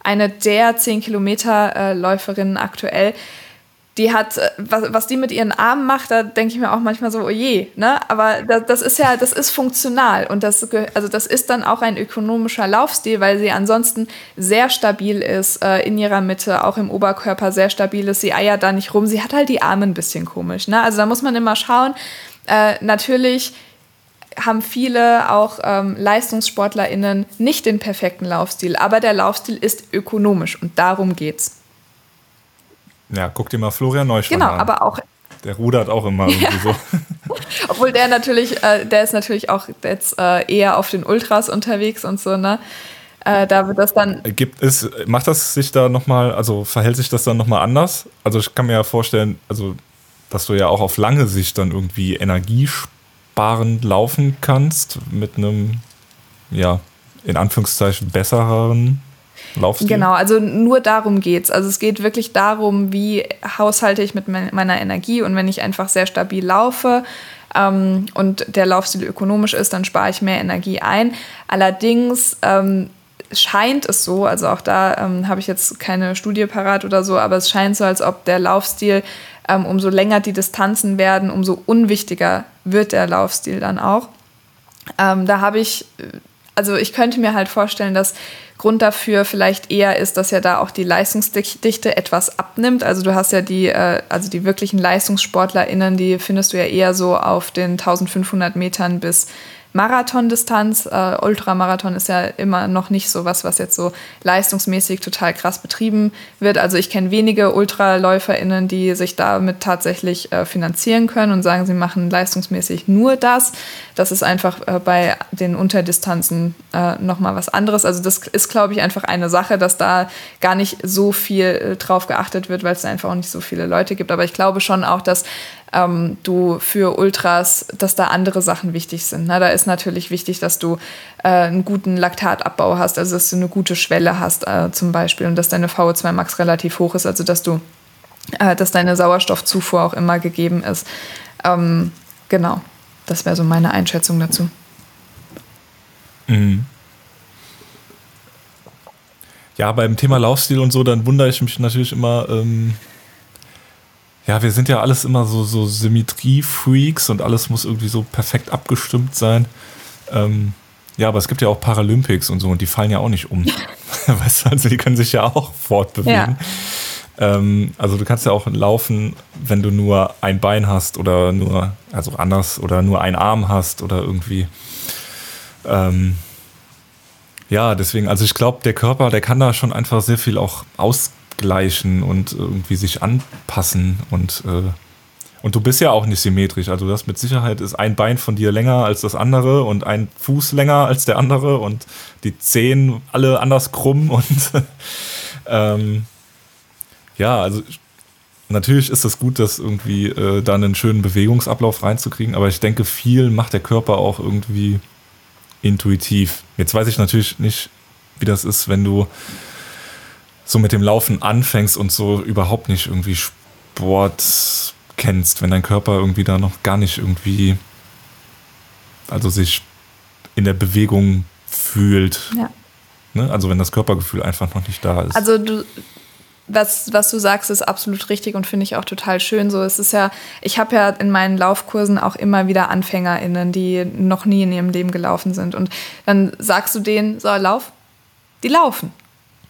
eine der 10 Kilometer äh, Läuferinnen aktuell, die hat, äh, was, was die mit ihren Armen macht, da denke ich mir auch manchmal so, oh je, ne? Aber das, das ist ja, das ist funktional und das, also das ist dann auch ein ökonomischer Laufstil, weil sie ansonsten sehr stabil ist, äh, in ihrer Mitte, auch im Oberkörper sehr stabil ist. Sie eiert da nicht rum, sie hat halt die Arme ein bisschen komisch, ne? Also da muss man immer schauen. Äh, natürlich haben viele auch ähm, LeistungssportlerInnen nicht den perfekten Laufstil, aber der Laufstil ist ökonomisch und darum geht's. Ja, guck dir mal Florian Neuschwann genau, an. Genau, aber auch. Der rudert auch immer irgendwie ja. so. Obwohl der natürlich, äh, der ist natürlich auch jetzt äh, eher auf den Ultras unterwegs und so, ne? Äh, da wird das dann. Gibt es, macht das sich da nochmal, also verhält sich das dann nochmal anders? Also ich kann mir ja vorstellen, also dass du ja auch auf lange Sicht dann irgendwie Energie sparend laufen kannst mit einem, ja, in Anführungszeichen besseren Laufstil? Genau, also nur darum geht es. Also es geht wirklich darum, wie haushalte ich mit meiner Energie und wenn ich einfach sehr stabil laufe ähm, und der Laufstil ökonomisch ist, dann spare ich mehr Energie ein. Allerdings ähm, scheint es so, also auch da ähm, habe ich jetzt keine Studie parat oder so, aber es scheint so, als ob der Laufstil, ähm, umso länger die Distanzen werden, umso unwichtiger wird der Laufstil dann auch. Ähm, da habe ich, also ich könnte mir halt vorstellen, dass Grund dafür vielleicht eher ist, dass ja da auch die Leistungsdichte etwas abnimmt. Also du hast ja die, äh, also die wirklichen LeistungssportlerInnen, die findest du ja eher so auf den 1500 Metern bis Marathondistanz. Äh, Ultramarathon ist ja immer noch nicht so was, was jetzt so leistungsmäßig total krass betrieben wird. Also ich kenne wenige UltraläuferInnen, die sich damit tatsächlich äh, finanzieren können und sagen, sie machen leistungsmäßig nur das. Das ist einfach äh, bei den Unterdistanzen äh, nochmal was anderes. Also das ist, glaube ich, einfach eine Sache, dass da gar nicht so viel äh, drauf geachtet wird, weil es einfach auch nicht so viele Leute gibt. Aber ich glaube schon auch, dass ähm, du für Ultras, dass da andere Sachen wichtig sind. Ne? Da ist natürlich wichtig, dass du äh, einen guten Laktatabbau hast, also dass du eine gute Schwelle hast äh, zum Beispiel und dass deine VO2 Max relativ hoch ist, also dass du, äh, dass deine Sauerstoffzufuhr auch immer gegeben ist. Ähm, genau, das wäre so meine Einschätzung dazu. Mhm. Ja, beim Thema Laufstil und so, dann wundere ich mich natürlich immer, ähm, ja, wir sind ja alles immer so, so Symmetrie-Freaks und alles muss irgendwie so perfekt abgestimmt sein. Ähm, ja, aber es gibt ja auch Paralympics und so und die fallen ja auch nicht um. weißt du, also die können sich ja auch fortbewegen. Ja. Ähm, also du kannst ja auch laufen, wenn du nur ein Bein hast oder nur, also anders, oder nur einen Arm hast oder irgendwie. Ähm, ja, deswegen, also ich glaube, der Körper, der kann da schon einfach sehr viel auch aus abgleichen und irgendwie sich anpassen und äh, und du bist ja auch nicht symmetrisch. Also das mit Sicherheit ist ein Bein von dir länger als das andere und ein Fuß länger als der andere und die Zehen alle anders krumm und ähm, ja, also natürlich ist es gut, das irgendwie äh, da einen schönen Bewegungsablauf reinzukriegen, aber ich denke, viel macht der Körper auch irgendwie intuitiv. Jetzt weiß ich natürlich nicht, wie das ist, wenn du so mit dem Laufen anfängst und so überhaupt nicht irgendwie Sport kennst, wenn dein Körper irgendwie da noch gar nicht irgendwie, also sich in der Bewegung fühlt. Ja. Ne? Also wenn das Körpergefühl einfach noch nicht da ist. Also du, was, was du sagst, ist absolut richtig und finde ich auch total schön. So, es ist ja, ich habe ja in meinen Laufkursen auch immer wieder AnfängerInnen, die noch nie in ihrem Leben gelaufen sind. Und dann sagst du denen, so, lauf, die laufen.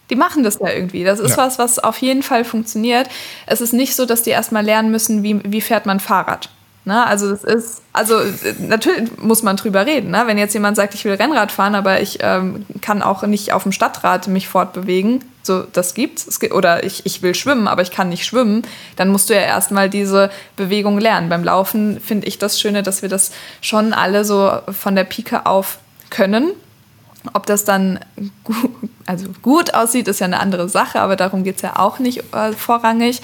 Die machen das ja irgendwie. Das ist ja. was, was auf jeden Fall funktioniert. Es ist nicht so, dass die erstmal lernen müssen, wie, wie fährt man Fahrrad. Ne? Also es ist, also natürlich muss man drüber reden. Ne? Wenn jetzt jemand sagt, ich will Rennrad fahren, aber ich ähm, kann auch nicht auf dem Stadtrad mich fortbewegen, so das gibt's. Es gibt, oder ich, ich will schwimmen, aber ich kann nicht schwimmen, dann musst du ja erstmal diese Bewegung lernen. Beim Laufen finde ich das Schöne, dass wir das schon alle so von der Pike auf können. Ob das dann gut, also gut aussieht, ist ja eine andere Sache, aber darum geht es ja auch nicht äh, vorrangig.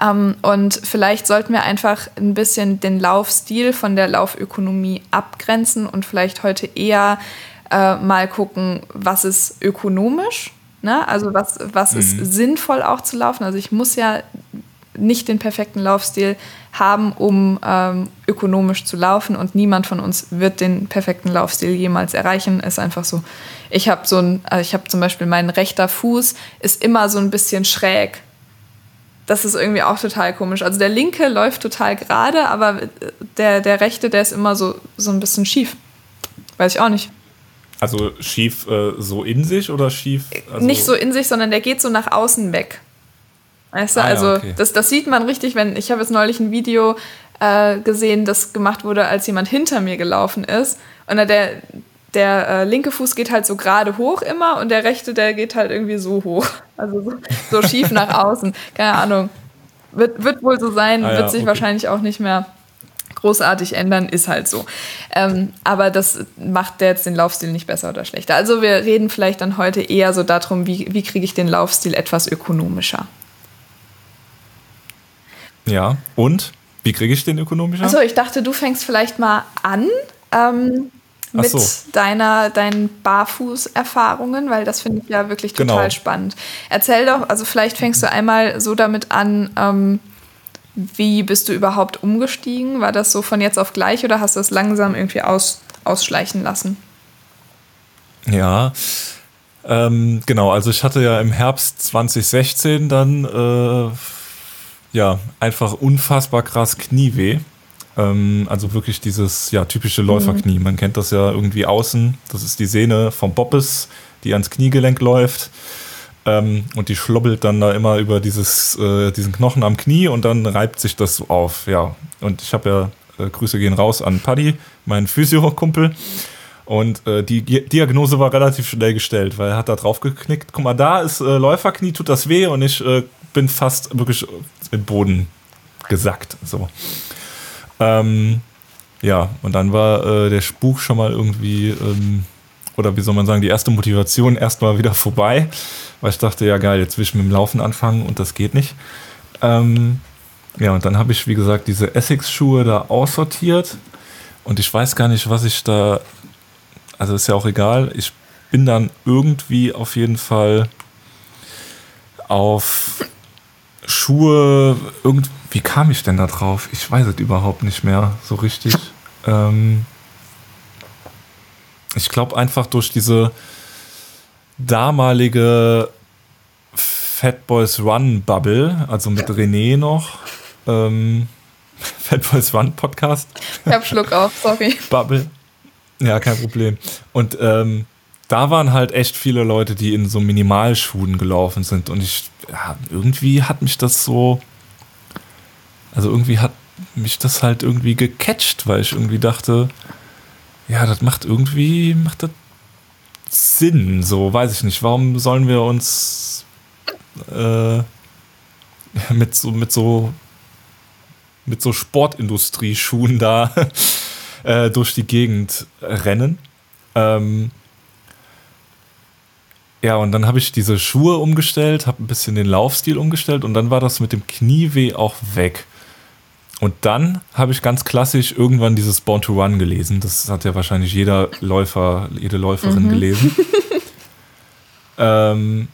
Ähm, und vielleicht sollten wir einfach ein bisschen den Laufstil von der Laufökonomie abgrenzen und vielleicht heute eher äh, mal gucken, was ist ökonomisch, ne? also was, was mhm. ist sinnvoll auch zu laufen. Also ich muss ja nicht den perfekten Laufstil haben, um ähm, ökonomisch zu laufen und niemand von uns wird den perfekten Laufstil jemals erreichen. Ist einfach so. Ich habe so ein, also ich habe zum Beispiel mein rechter Fuß ist immer so ein bisschen schräg das ist irgendwie auch total komisch. Also der linke läuft total gerade, aber der, der rechte, der ist immer so, so ein bisschen schief. Weiß ich auch nicht. Also schief äh, so in sich oder schief? Also nicht so in sich, sondern der geht so nach außen weg. Weißt du, ah, also ja, okay. das, das sieht man richtig, wenn ich habe jetzt neulich ein Video äh, gesehen, das gemacht wurde, als jemand hinter mir gelaufen ist. Und der, der äh, linke Fuß geht halt so gerade hoch immer und der rechte, der geht halt irgendwie so hoch. Also so, so schief nach außen. Keine Ahnung. Wird, wird wohl so sein, ah, ja, wird sich okay. wahrscheinlich auch nicht mehr großartig ändern, ist halt so. Ähm, aber das macht jetzt den Laufstil nicht besser oder schlechter. Also wir reden vielleicht dann heute eher so darum, wie, wie kriege ich den Laufstil etwas ökonomischer. Ja, und wie kriege ich den ökonomischer? Achso, ich dachte, du fängst vielleicht mal an. Ähm, mit so. deiner, deinen Barfuß-Erfahrungen, weil das finde ich ja wirklich total genau. spannend. Erzähl doch, also vielleicht fängst du einmal so damit an, ähm, wie bist du überhaupt umgestiegen? War das so von jetzt auf gleich oder hast du es langsam irgendwie aus, ausschleichen lassen? Ja, ähm, genau. Also ich hatte ja im Herbst 2016 dann äh, ja einfach unfassbar krass Knieweh. Ähm, also wirklich dieses ja, typische Läuferknie. Mhm. Man kennt das ja irgendwie außen. Das ist die Sehne vom Boppes, die ans Kniegelenk läuft. Ähm, und die schlobbelt dann da immer über dieses, äh, diesen Knochen am Knie und dann reibt sich das so auf. Ja, und ich habe ja, äh, Grüße gehen raus an Paddy, meinen Physio-Kumpel. Und äh, die Diagnose war relativ schnell gestellt, weil er hat da drauf geknickt. Guck mal, da ist äh, Läuferknie, tut das weh und ich äh, bin fast wirklich im Boden gesackt. So. Ähm, ja, und dann war äh, der Spuk schon mal irgendwie, ähm, oder wie soll man sagen, die erste Motivation erstmal wieder vorbei, weil ich dachte, ja geil, jetzt will ich mit dem Laufen anfangen und das geht nicht. Ähm, ja, und dann habe ich, wie gesagt, diese Essex-Schuhe da aussortiert und ich weiß gar nicht, was ich da, also ist ja auch egal, ich bin dann irgendwie auf jeden Fall auf Schuhe, irgendwie wie kam ich denn da drauf? Ich weiß es überhaupt nicht mehr so richtig. Ähm, ich glaube einfach durch diese damalige Fat Boys Run Bubble, also mit René noch. Ähm, Fat Boys Run Podcast. Ich hab Schluck auf, sorry. Bubble. Ja, kein Problem. Und ähm, da waren halt echt viele Leute, die in so Minimalschuhen gelaufen sind. Und ich, ja, irgendwie hat mich das so also irgendwie hat mich das halt irgendwie gecatcht, weil ich irgendwie dachte, ja, das macht irgendwie, macht das Sinn, so weiß ich nicht. Warum sollen wir uns äh, mit so, mit so, mit so Sportindustrieschuhen da äh, durch die Gegend rennen? Ähm, ja, und dann habe ich diese Schuhe umgestellt, habe ein bisschen den Laufstil umgestellt und dann war das mit dem Knieweh auch weg. Und dann habe ich ganz klassisch irgendwann dieses Born to Run gelesen. Das hat ja wahrscheinlich jeder Läufer, jede Läuferin mhm. gelesen. ähm,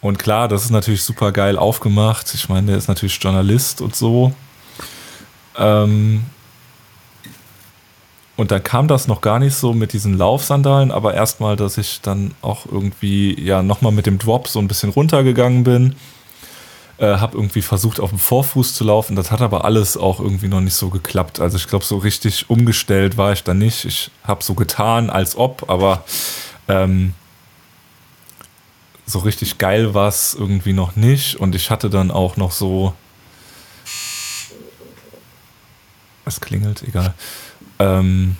und klar, das ist natürlich super geil aufgemacht. Ich meine, der ist natürlich Journalist und so. Ähm, und dann kam das noch gar nicht so mit diesen Laufsandalen, aber erstmal, dass ich dann auch irgendwie ja nochmal mit dem Drop so ein bisschen runtergegangen bin äh, habe irgendwie versucht, auf dem Vorfuß zu laufen. Das hat aber alles auch irgendwie noch nicht so geklappt. Also ich glaube, so richtig umgestellt war ich da nicht. Ich habe so getan, als ob, aber ähm, so richtig geil war es irgendwie noch nicht. Und ich hatte dann auch noch so. Es klingelt, egal. Ähm,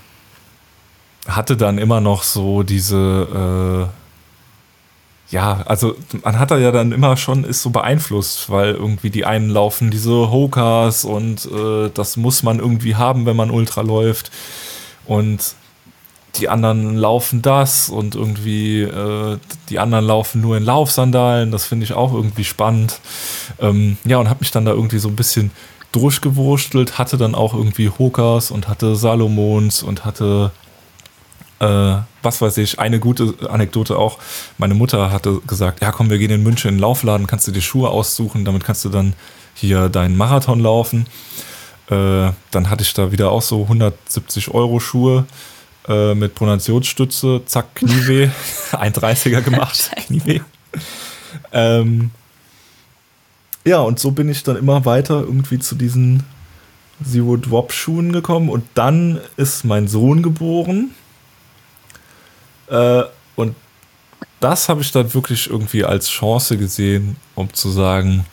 hatte dann immer noch so diese. Äh, ja, also man hat da ja dann immer schon, ist so beeinflusst, weil irgendwie die einen laufen diese Hokas und äh, das muss man irgendwie haben, wenn man Ultra läuft. Und die anderen laufen das und irgendwie äh, die anderen laufen nur in Laufsandalen. Das finde ich auch irgendwie spannend. Ähm, ja, und habe mich dann da irgendwie so ein bisschen durchgewurstelt, hatte dann auch irgendwie Hokas und hatte Salomons und hatte äh, was weiß ich, eine gute Anekdote auch. Meine Mutter hatte gesagt, ja komm, wir gehen in München in den Laufladen, kannst du dir Schuhe aussuchen, damit kannst du dann hier deinen Marathon laufen. Äh, dann hatte ich da wieder auch so 170 Euro Schuhe äh, mit Pronationsstütze, zack, Knieweh, 1,30er gemacht, Knieweh. Ähm, ja, und so bin ich dann immer weiter irgendwie zu diesen Zero Drop Schuhen gekommen und dann ist mein Sohn geboren. Äh, und das habe ich dann wirklich irgendwie als Chance gesehen, um zu sagen,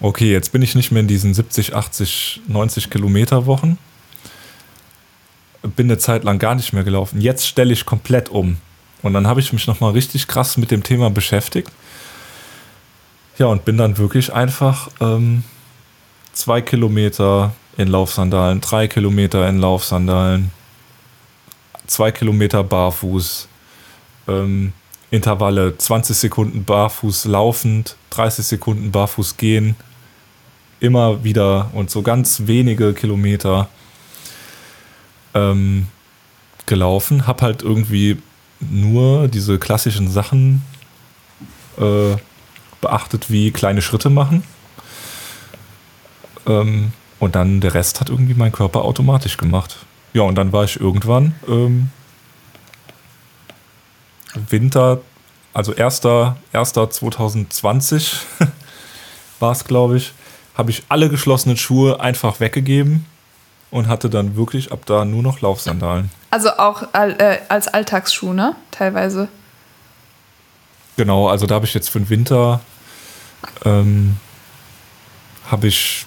okay, jetzt bin ich nicht mehr in diesen 70, 80, 90 Kilometer Wochen, bin eine Zeit lang gar nicht mehr gelaufen. Jetzt stelle ich komplett um. Und dann habe ich mich nochmal richtig krass mit dem Thema beschäftigt. Ja, und bin dann wirklich einfach ähm, zwei Kilometer in Laufsandalen, drei Kilometer in Laufsandalen, zwei Kilometer barfuß, ähm, Intervalle 20 Sekunden barfuß laufend, 30 Sekunden barfuß gehen, immer wieder und so ganz wenige Kilometer ähm, gelaufen. Hab halt irgendwie nur diese klassischen Sachen äh, beachtet, wie kleine Schritte machen. Ähm, und dann der Rest hat irgendwie mein Körper automatisch gemacht. Ja, und dann war ich irgendwann ähm, Winter, also 1. 1. 2020 war es, glaube ich, habe ich alle geschlossenen Schuhe einfach weggegeben und hatte dann wirklich ab da nur noch Laufsandalen. Also auch äh, als Alltagsschuh, ne? Teilweise. Genau, also da habe ich jetzt für den Winter ähm, habe ich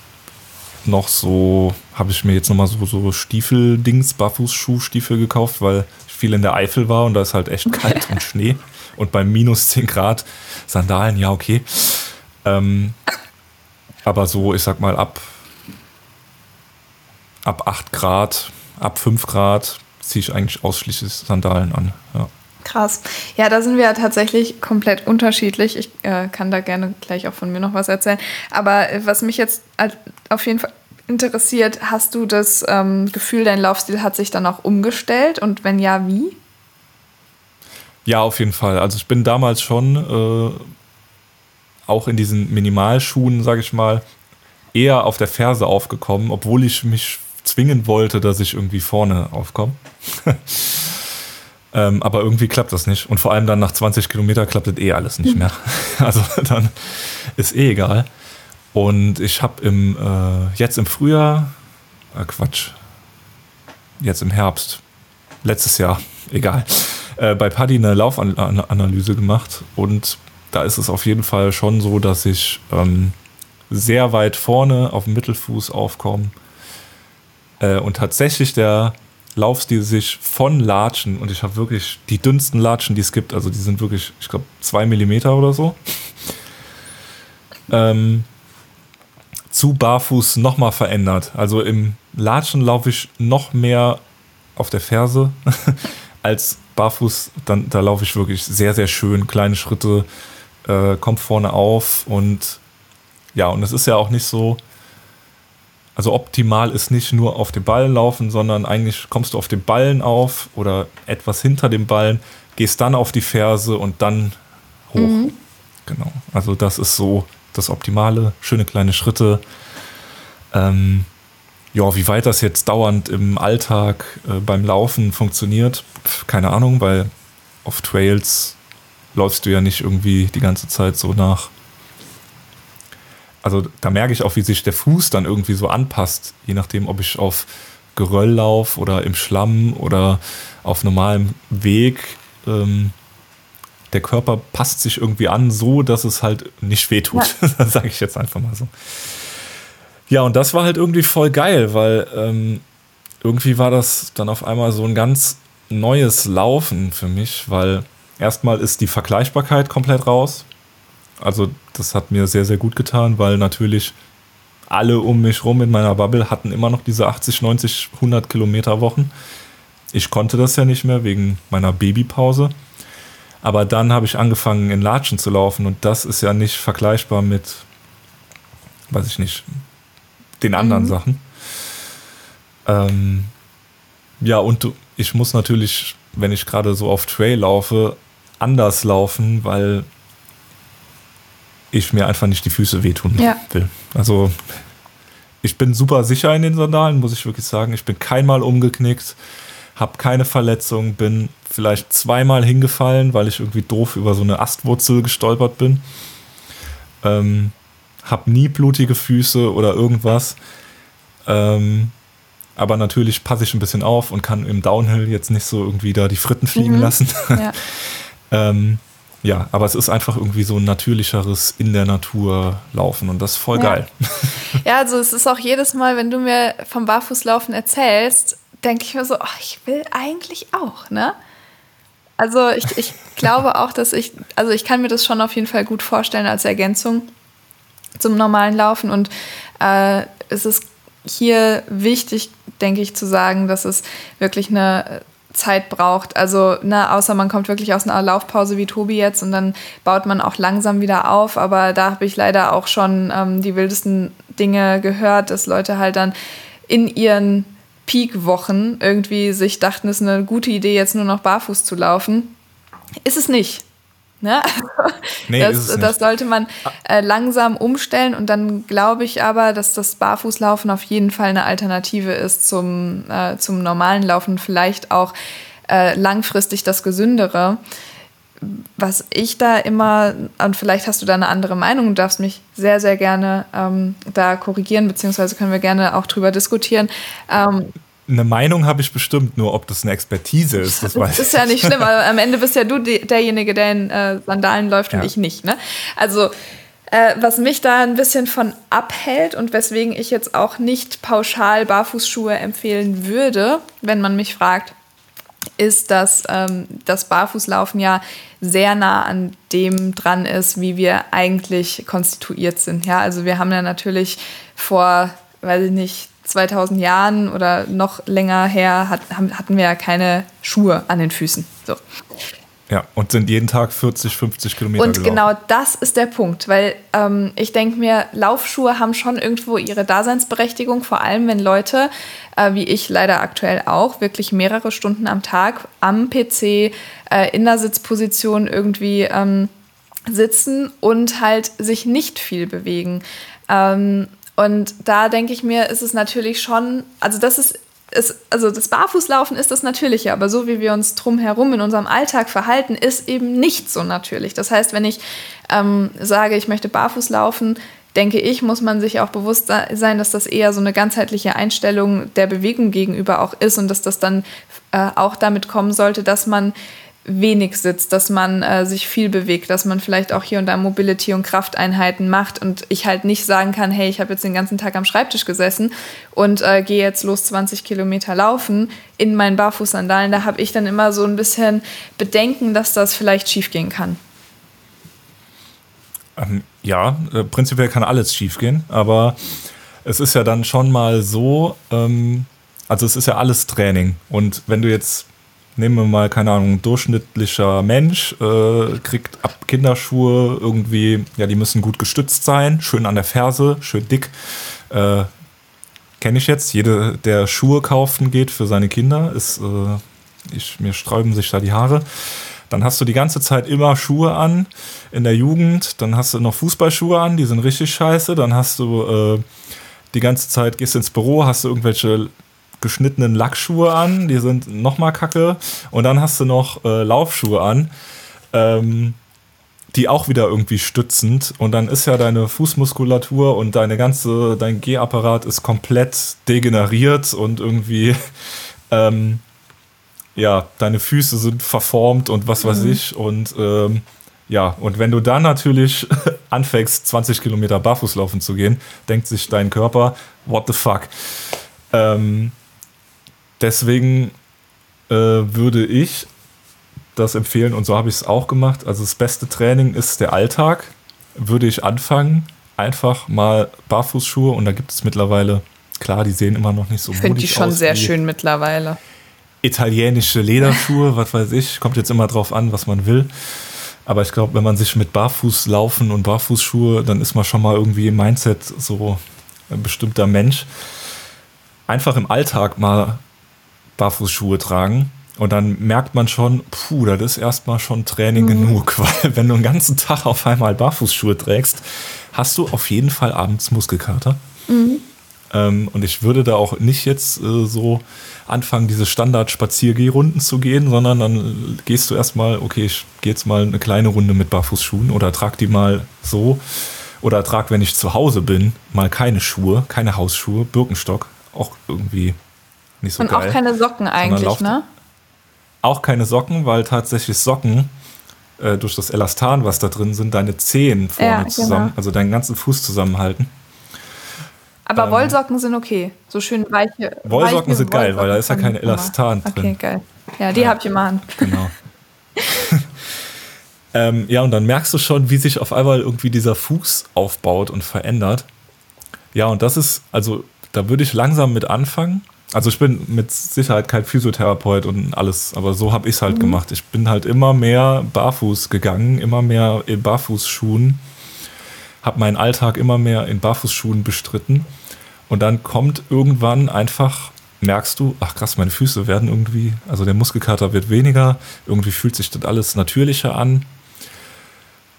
noch so, habe ich mir jetzt nochmal so, so Stiefel-Dings, Barfußschuhstiefel gekauft, weil ich viel in der Eifel war und da ist halt echt kalt und Schnee. Und bei minus 10 Grad Sandalen, ja, okay. Ähm, aber so, ich sag mal, ab, ab 8 Grad, ab 5 Grad ziehe ich eigentlich ausschließlich Sandalen an. Ja. Krass. Ja, da sind wir ja tatsächlich komplett unterschiedlich. Ich äh, kann da gerne gleich auch von mir noch was erzählen. Aber äh, was mich jetzt auf jeden Fall interessiert, hast du das ähm, Gefühl, dein Laufstil hat sich dann auch umgestellt? Und wenn ja, wie? Ja, auf jeden Fall. Also ich bin damals schon äh, auch in diesen Minimalschuhen, sage ich mal, eher auf der Ferse aufgekommen, obwohl ich mich zwingen wollte, dass ich irgendwie vorne aufkomme. Ähm, aber irgendwie klappt das nicht. Und vor allem dann nach 20 Kilometern klappt das eh alles nicht mehr. also dann ist eh egal. Und ich habe im, äh, jetzt im Frühjahr, äh, Quatsch, jetzt im Herbst, letztes Jahr, egal, äh, bei Paddy eine Laufanalyse gemacht. Und da ist es auf jeden Fall schon so, dass ich ähm, sehr weit vorne auf dem Mittelfuß aufkomme. Äh, und tatsächlich der Laufstil sich von Latschen, und ich habe wirklich die dünnsten Latschen, die es gibt, also die sind wirklich, ich glaube, zwei Millimeter oder so, ähm, zu barfuß nochmal verändert. Also im Latschen laufe ich noch mehr auf der Ferse als barfuß. Dann, da laufe ich wirklich sehr, sehr schön, kleine Schritte, äh, kommt vorne auf und ja, und es ist ja auch nicht so, also optimal ist nicht nur auf den Ballen laufen, sondern eigentlich kommst du auf den Ballen auf oder etwas hinter dem Ballen, gehst dann auf die Ferse und dann hoch. Mhm. Genau. Also das ist so das Optimale. Schöne kleine Schritte. Ähm, ja, wie weit das jetzt dauernd im Alltag äh, beim Laufen funktioniert, keine Ahnung, weil auf Trails läufst du ja nicht irgendwie die ganze Zeit so nach also da merke ich auch, wie sich der Fuß dann irgendwie so anpasst, je nachdem, ob ich auf Geröll laufe oder im Schlamm oder auf normalem Weg. Ähm, der Körper passt sich irgendwie an, so dass es halt nicht wehtut. Ja. sage ich jetzt einfach mal so. Ja, und das war halt irgendwie voll geil, weil ähm, irgendwie war das dann auf einmal so ein ganz neues Laufen für mich, weil erstmal ist die Vergleichbarkeit komplett raus. Also das hat mir sehr, sehr gut getan, weil natürlich alle um mich rum in meiner Bubble hatten immer noch diese 80, 90, 100 Kilometer Wochen. Ich konnte das ja nicht mehr wegen meiner Babypause. Aber dann habe ich angefangen, in Latschen zu laufen und das ist ja nicht vergleichbar mit, weiß ich nicht, den anderen mhm. Sachen. Ähm, ja, und ich muss natürlich, wenn ich gerade so auf Trail laufe, anders laufen, weil ich mir einfach nicht die Füße wehtun ja. will. Also ich bin super sicher in den Sandalen, muss ich wirklich sagen. Ich bin keinmal umgeknickt, habe keine Verletzung, bin vielleicht zweimal hingefallen, weil ich irgendwie doof über so eine Astwurzel gestolpert bin. Ähm, hab nie blutige Füße oder irgendwas. Ähm, aber natürlich passe ich ein bisschen auf und kann im Downhill jetzt nicht so irgendwie da die Fritten fliegen mhm. lassen. Ja. ähm, ja, aber es ist einfach irgendwie so ein natürlicheres in der Natur laufen und das ist voll ja. geil. Ja, also es ist auch jedes Mal, wenn du mir vom Barfußlaufen erzählst, denke ich mir so, oh, ich will eigentlich auch, ne? Also ich, ich glaube auch, dass ich, also ich kann mir das schon auf jeden Fall gut vorstellen als Ergänzung zum normalen Laufen und äh, es ist hier wichtig, denke ich, zu sagen, dass es wirklich eine Zeit braucht. Also, ne, außer man kommt wirklich aus einer Laufpause wie Tobi jetzt und dann baut man auch langsam wieder auf. Aber da habe ich leider auch schon ähm, die wildesten Dinge gehört, dass Leute halt dann in ihren Peak-Wochen irgendwie sich dachten, es ist eine gute Idee, jetzt nur noch barfuß zu laufen. Ist es nicht. Ne? Nee, das, das sollte man äh, langsam umstellen und dann glaube ich aber, dass das Barfußlaufen auf jeden Fall eine Alternative ist zum, äh, zum normalen Laufen, vielleicht auch äh, langfristig das Gesündere. Was ich da immer, und vielleicht hast du da eine andere Meinung, du darfst mich sehr, sehr gerne ähm, da korrigieren, beziehungsweise können wir gerne auch drüber diskutieren. Ähm, eine Meinung habe ich bestimmt, nur ob das eine Expertise ist, das weiß ich. Ist ja nicht schlimm, aber am Ende bist ja du derjenige, der in äh, Sandalen läuft ja. und ich nicht. Ne? Also, äh, was mich da ein bisschen von abhält und weswegen ich jetzt auch nicht pauschal Barfußschuhe empfehlen würde, wenn man mich fragt, ist, dass ähm, das Barfußlaufen ja sehr nah an dem dran ist, wie wir eigentlich konstituiert sind. Ja, also wir haben ja natürlich vor, weiß ich nicht, 2000 Jahren oder noch länger her hat, hatten wir ja keine Schuhe an den Füßen. So. Ja, und sind jeden Tag 40, 50 Kilometer Und gelaufen. genau das ist der Punkt, weil ähm, ich denke mir, Laufschuhe haben schon irgendwo ihre Daseinsberechtigung, vor allem wenn Leute, äh, wie ich leider aktuell auch, wirklich mehrere Stunden am Tag am PC äh, in der Sitzposition irgendwie ähm, sitzen und halt sich nicht viel bewegen. Ähm, und da denke ich mir, ist es natürlich schon, also das ist, ist, also das Barfußlaufen ist das Natürliche, aber so wie wir uns drumherum in unserem Alltag verhalten, ist eben nicht so natürlich. Das heißt, wenn ich ähm, sage, ich möchte barfuß laufen, denke ich, muss man sich auch bewusst sein, dass das eher so eine ganzheitliche Einstellung der Bewegung gegenüber auch ist und dass das dann äh, auch damit kommen sollte, dass man wenig sitzt, dass man äh, sich viel bewegt, dass man vielleicht auch hier und da Mobility- und Krafteinheiten macht und ich halt nicht sagen kann, hey, ich habe jetzt den ganzen Tag am Schreibtisch gesessen und äh, gehe jetzt los 20 Kilometer laufen in meinen Barfußsandalen. Da habe ich dann immer so ein bisschen Bedenken, dass das vielleicht schiefgehen kann. Ähm, ja, äh, prinzipiell kann alles schiefgehen, aber es ist ja dann schon mal so, ähm, also es ist ja alles Training und wenn du jetzt nehmen wir mal, keine Ahnung, durchschnittlicher Mensch, äh, kriegt ab Kinderschuhe irgendwie, ja, die müssen gut gestützt sein, schön an der Ferse, schön dick. Äh, Kenne ich jetzt. Jede, der Schuhe kaufen geht für seine Kinder, ist, äh, ich, mir sträuben sich da die Haare. Dann hast du die ganze Zeit immer Schuhe an in der Jugend. Dann hast du noch Fußballschuhe an, die sind richtig scheiße. Dann hast du äh, die ganze Zeit, gehst ins Büro, hast du irgendwelche geschnittenen Lackschuhe an, die sind nochmal kacke. Und dann hast du noch äh, Laufschuhe an, ähm, die auch wieder irgendwie stützend. Und dann ist ja deine Fußmuskulatur und deine ganze, dein Gehapparat ist komplett degeneriert und irgendwie, ähm, ja, deine Füße sind verformt und was weiß mhm. ich. Und ähm, ja, und wenn du dann natürlich anfängst, 20 Kilometer barfuß laufen zu gehen, denkt sich dein Körper, what the fuck. Ähm, deswegen äh, würde ich das empfehlen und so habe ich es auch gemacht. Also das beste Training ist der Alltag. Würde ich anfangen, einfach mal Barfußschuhe und da gibt es mittlerweile, klar, die sehen immer noch nicht so Ich finde die schon sehr schön mittlerweile. Italienische Lederschuhe, was weiß ich, kommt jetzt immer drauf an, was man will. Aber ich glaube, wenn man sich mit Barfuß laufen und Barfußschuhe, dann ist man schon mal irgendwie im Mindset so ein bestimmter Mensch. Einfach im Alltag mal Barfußschuhe tragen und dann merkt man schon, puh, das ist erstmal schon Training mhm. genug, weil wenn du den ganzen Tag auf einmal Barfußschuhe trägst, hast du auf jeden Fall abends Muskelkater. Mhm. Ähm, und ich würde da auch nicht jetzt äh, so anfangen, diese Standard-Spaziergehrunden zu gehen, sondern dann gehst du erstmal, okay, ich gehe jetzt mal eine kleine Runde mit Barfußschuhen oder trag die mal so. Oder trag, wenn ich zu Hause bin, mal keine Schuhe, keine Hausschuhe, Birkenstock, auch irgendwie nicht so und geil. Auch keine Socken eigentlich, ne? Auch keine Socken, weil tatsächlich Socken äh, durch das Elastan, was da drin sind, deine Zehen vorne ja, zusammen, genau. also deinen ganzen Fuß zusammenhalten. Aber ähm, Wollsocken sind okay. So schön weiche. Wollsocken weiche sind geil, weil da ist ja kein Elastan okay, drin. Okay, geil. Ja, die ja. habe ich immer an. Genau. ähm, ja, und dann merkst du schon, wie sich auf einmal irgendwie dieser Fuß aufbaut und verändert. Ja, und das ist, also da würde ich langsam mit anfangen. Also ich bin mit Sicherheit kein Physiotherapeut und alles, aber so habe ich es halt mhm. gemacht. Ich bin halt immer mehr barfuß gegangen, immer mehr in Barfußschuhen, habe meinen Alltag immer mehr in Barfußschuhen bestritten und dann kommt irgendwann einfach, merkst du, ach krass, meine Füße werden irgendwie, also der Muskelkater wird weniger, irgendwie fühlt sich das alles natürlicher an.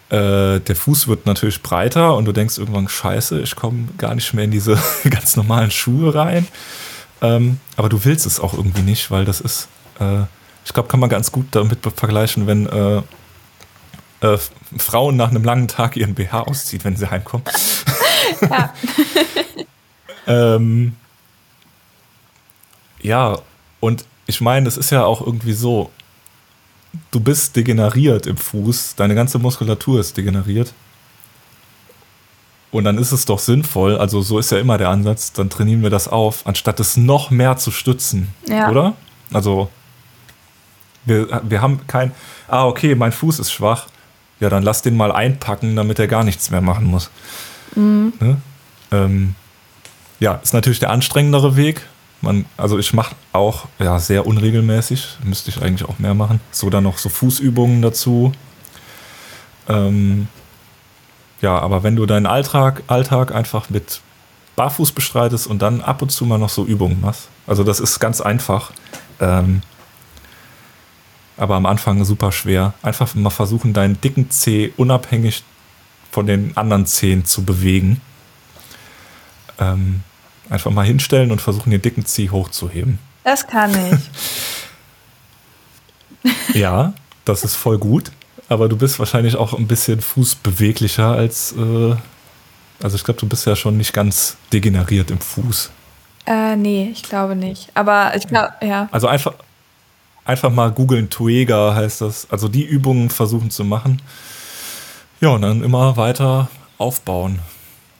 Äh, der Fuß wird natürlich breiter und du denkst irgendwann, scheiße, ich komme gar nicht mehr in diese ganz normalen Schuhe rein. Ähm, aber du willst es auch irgendwie nicht, weil das ist, äh, ich glaube, kann man ganz gut damit vergleichen, wenn äh, äh, Frauen nach einem langen Tag ihren BH ausziehen, wenn sie heimkommen. Ja. ähm, ja, und ich meine, es ist ja auch irgendwie so, du bist degeneriert im Fuß, deine ganze Muskulatur ist degeneriert. Und dann ist es doch sinnvoll, also so ist ja immer der Ansatz, dann trainieren wir das auf, anstatt es noch mehr zu stützen. Ja. Oder? Also, wir, wir haben kein, ah, okay, mein Fuß ist schwach. Ja, dann lass den mal einpacken, damit er gar nichts mehr machen muss. Mhm. Ne? Ähm, ja, ist natürlich der anstrengendere Weg. Man, also ich mache auch ja, sehr unregelmäßig, müsste ich eigentlich auch mehr machen. So dann noch so Fußübungen dazu. Ähm, ja, aber wenn du deinen Alltag, Alltag einfach mit Barfuß bestreitest und dann ab und zu mal noch so Übungen machst, also das ist ganz einfach, ähm, aber am Anfang super schwer. Einfach mal versuchen, deinen dicken Zeh unabhängig von den anderen Zehen zu bewegen. Ähm, einfach mal hinstellen und versuchen, den dicken Zeh hochzuheben. Das kann ich. ja, das ist voll gut aber du bist wahrscheinlich auch ein bisschen fußbeweglicher als. Äh, also ich glaube, du bist ja schon nicht ganz degeneriert im Fuß. Äh, nee, ich glaube nicht. Aber ich glaube, ja. Also einfach, einfach mal googeln, Tuega heißt das. Also die Übungen versuchen zu machen. Ja, und dann immer weiter aufbauen.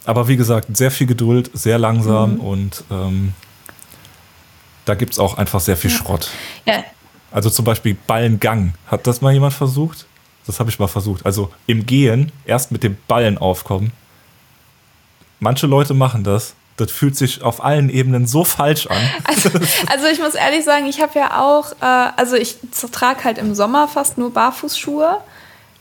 Aber wie gesagt, sehr viel Geduld, sehr langsam mhm. und ähm, da gibt es auch einfach sehr viel ja. Schrott. Ja. Also zum Beispiel Ballengang. Hat das mal jemand versucht? Das habe ich mal versucht. Also im Gehen erst mit dem Ballen aufkommen. Manche Leute machen das. Das fühlt sich auf allen Ebenen so falsch an. Also, also ich muss ehrlich sagen, ich habe ja auch, äh, also ich trage halt im Sommer fast nur Barfußschuhe.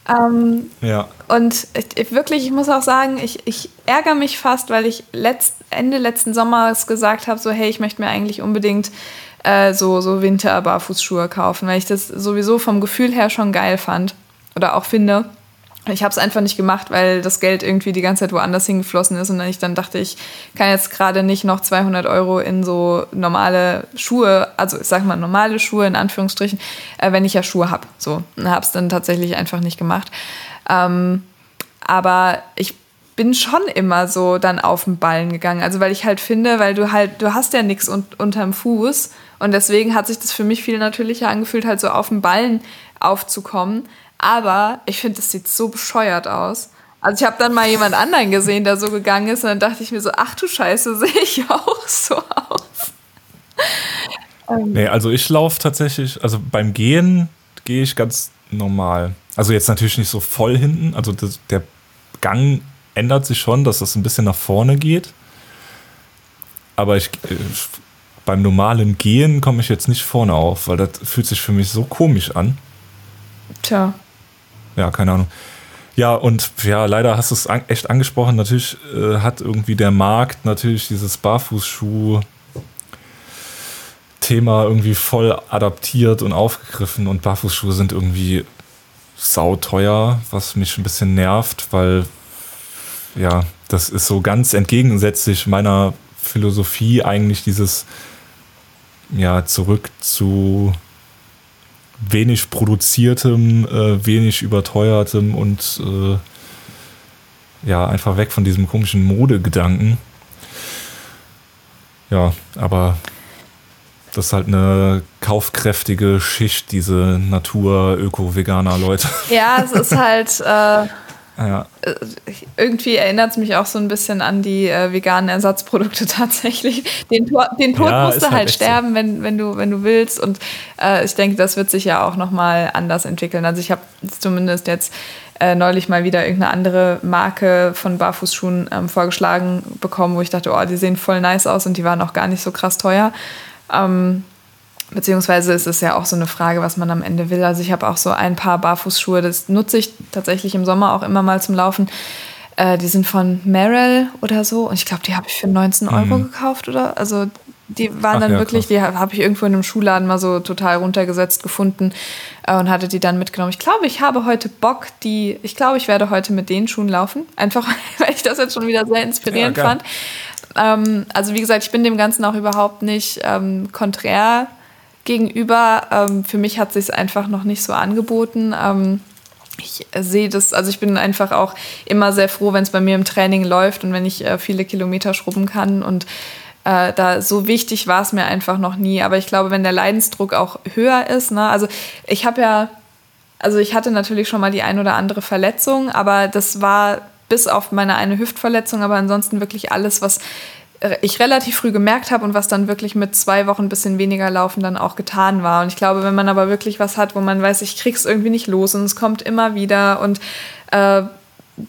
Ähm, ja. Und ich, wirklich, ich muss auch sagen, ich, ich ärgere mich fast, weil ich letzt, Ende letzten Sommers gesagt habe, so hey, ich möchte mir eigentlich unbedingt äh, so, so Winter-Barfußschuhe kaufen, weil ich das sowieso vom Gefühl her schon geil fand oder auch finde. Ich habe es einfach nicht gemacht, weil das Geld irgendwie die ganze Zeit woanders hingeflossen ist und dann ich dann dachte, ich kann jetzt gerade nicht noch 200 Euro in so normale Schuhe, also ich sag mal normale Schuhe in Anführungsstrichen, äh, wenn ich ja Schuhe habe. So, habe es dann tatsächlich einfach nicht gemacht. Ähm, aber ich bin schon immer so dann auf den Ballen gegangen. Also weil ich halt finde, weil du halt, du hast ja nichts un unterm Fuß Und deswegen hat sich das für mich viel natürlicher angefühlt, halt so auf den Ballen aufzukommen. Aber ich finde, das sieht so bescheuert aus. Also ich habe dann mal jemand anderen gesehen, der so gegangen ist und dann dachte ich mir so, ach du Scheiße, sehe ich auch so aus. nee, also ich laufe tatsächlich, also beim Gehen gehe ich ganz normal. Also jetzt natürlich nicht so voll hinten, also das, der Gang ändert sich schon, dass das ein bisschen nach vorne geht. Aber ich, äh, beim normalen Gehen komme ich jetzt nicht vorne auf, weil das fühlt sich für mich so komisch an. Tja. Ja, keine Ahnung. Ja, und ja, leider hast du es an, echt angesprochen. Natürlich äh, hat irgendwie der Markt natürlich dieses Barfußschuh Thema irgendwie voll adaptiert und aufgegriffen und Barfußschuhe sind irgendwie sauteuer, was mich ein bisschen nervt, weil ja, das ist so ganz entgegensätzlich meiner Philosophie eigentlich dieses ja zurück zu wenig produziertem, äh, wenig überteuertem und äh, ja, einfach weg von diesem komischen Modegedanken. Ja, aber das ist halt eine kaufkräftige Schicht, diese Natur-Öko-Veganer-Leute. Ja, es ist halt. Äh ja. Irgendwie erinnert es mich auch so ein bisschen an die äh, veganen Ersatzprodukte tatsächlich. Den, Tor, den Tod ja, musst du halt, halt sterben, so. wenn, wenn, du, wenn du willst. Und äh, ich denke, das wird sich ja auch nochmal anders entwickeln. Also ich habe zumindest jetzt äh, neulich mal wieder irgendeine andere Marke von Barfußschuhen ähm, vorgeschlagen bekommen, wo ich dachte, oh, die sehen voll nice aus und die waren auch gar nicht so krass teuer. Ähm, Beziehungsweise ist es ja auch so eine Frage, was man am Ende will. Also ich habe auch so ein paar Barfußschuhe, das nutze ich tatsächlich im Sommer auch immer mal zum Laufen. Äh, die sind von Merrell oder so und ich glaube, die habe ich für 19 mhm. Euro gekauft oder also die waren Ach, dann ja, wirklich, krass. die habe ich irgendwo in einem Schuhladen mal so total runtergesetzt gefunden äh, und hatte die dann mitgenommen. Ich glaube, ich habe heute Bock, die, ich glaube, ich werde heute mit den Schuhen laufen, einfach weil ich das jetzt schon wieder sehr inspirierend ja, fand. Ähm, also wie gesagt, ich bin dem Ganzen auch überhaupt nicht ähm, konträr gegenüber. Ähm, für mich hat sich einfach noch nicht so angeboten. Ähm, ich sehe das, also ich bin einfach auch immer sehr froh, wenn es bei mir im Training läuft und wenn ich äh, viele Kilometer schrubben kann. Und äh, da so wichtig war es mir einfach noch nie. Aber ich glaube, wenn der Leidensdruck auch höher ist, ne, also ich habe ja, also ich hatte natürlich schon mal die ein oder andere Verletzung, aber das war bis auf meine eine Hüftverletzung, aber ansonsten wirklich alles, was ich relativ früh gemerkt habe und was dann wirklich mit zwei Wochen ein bisschen weniger Laufen dann auch getan war. Und ich glaube, wenn man aber wirklich was hat, wo man weiß, ich krieg's irgendwie nicht los und es kommt immer wieder und äh,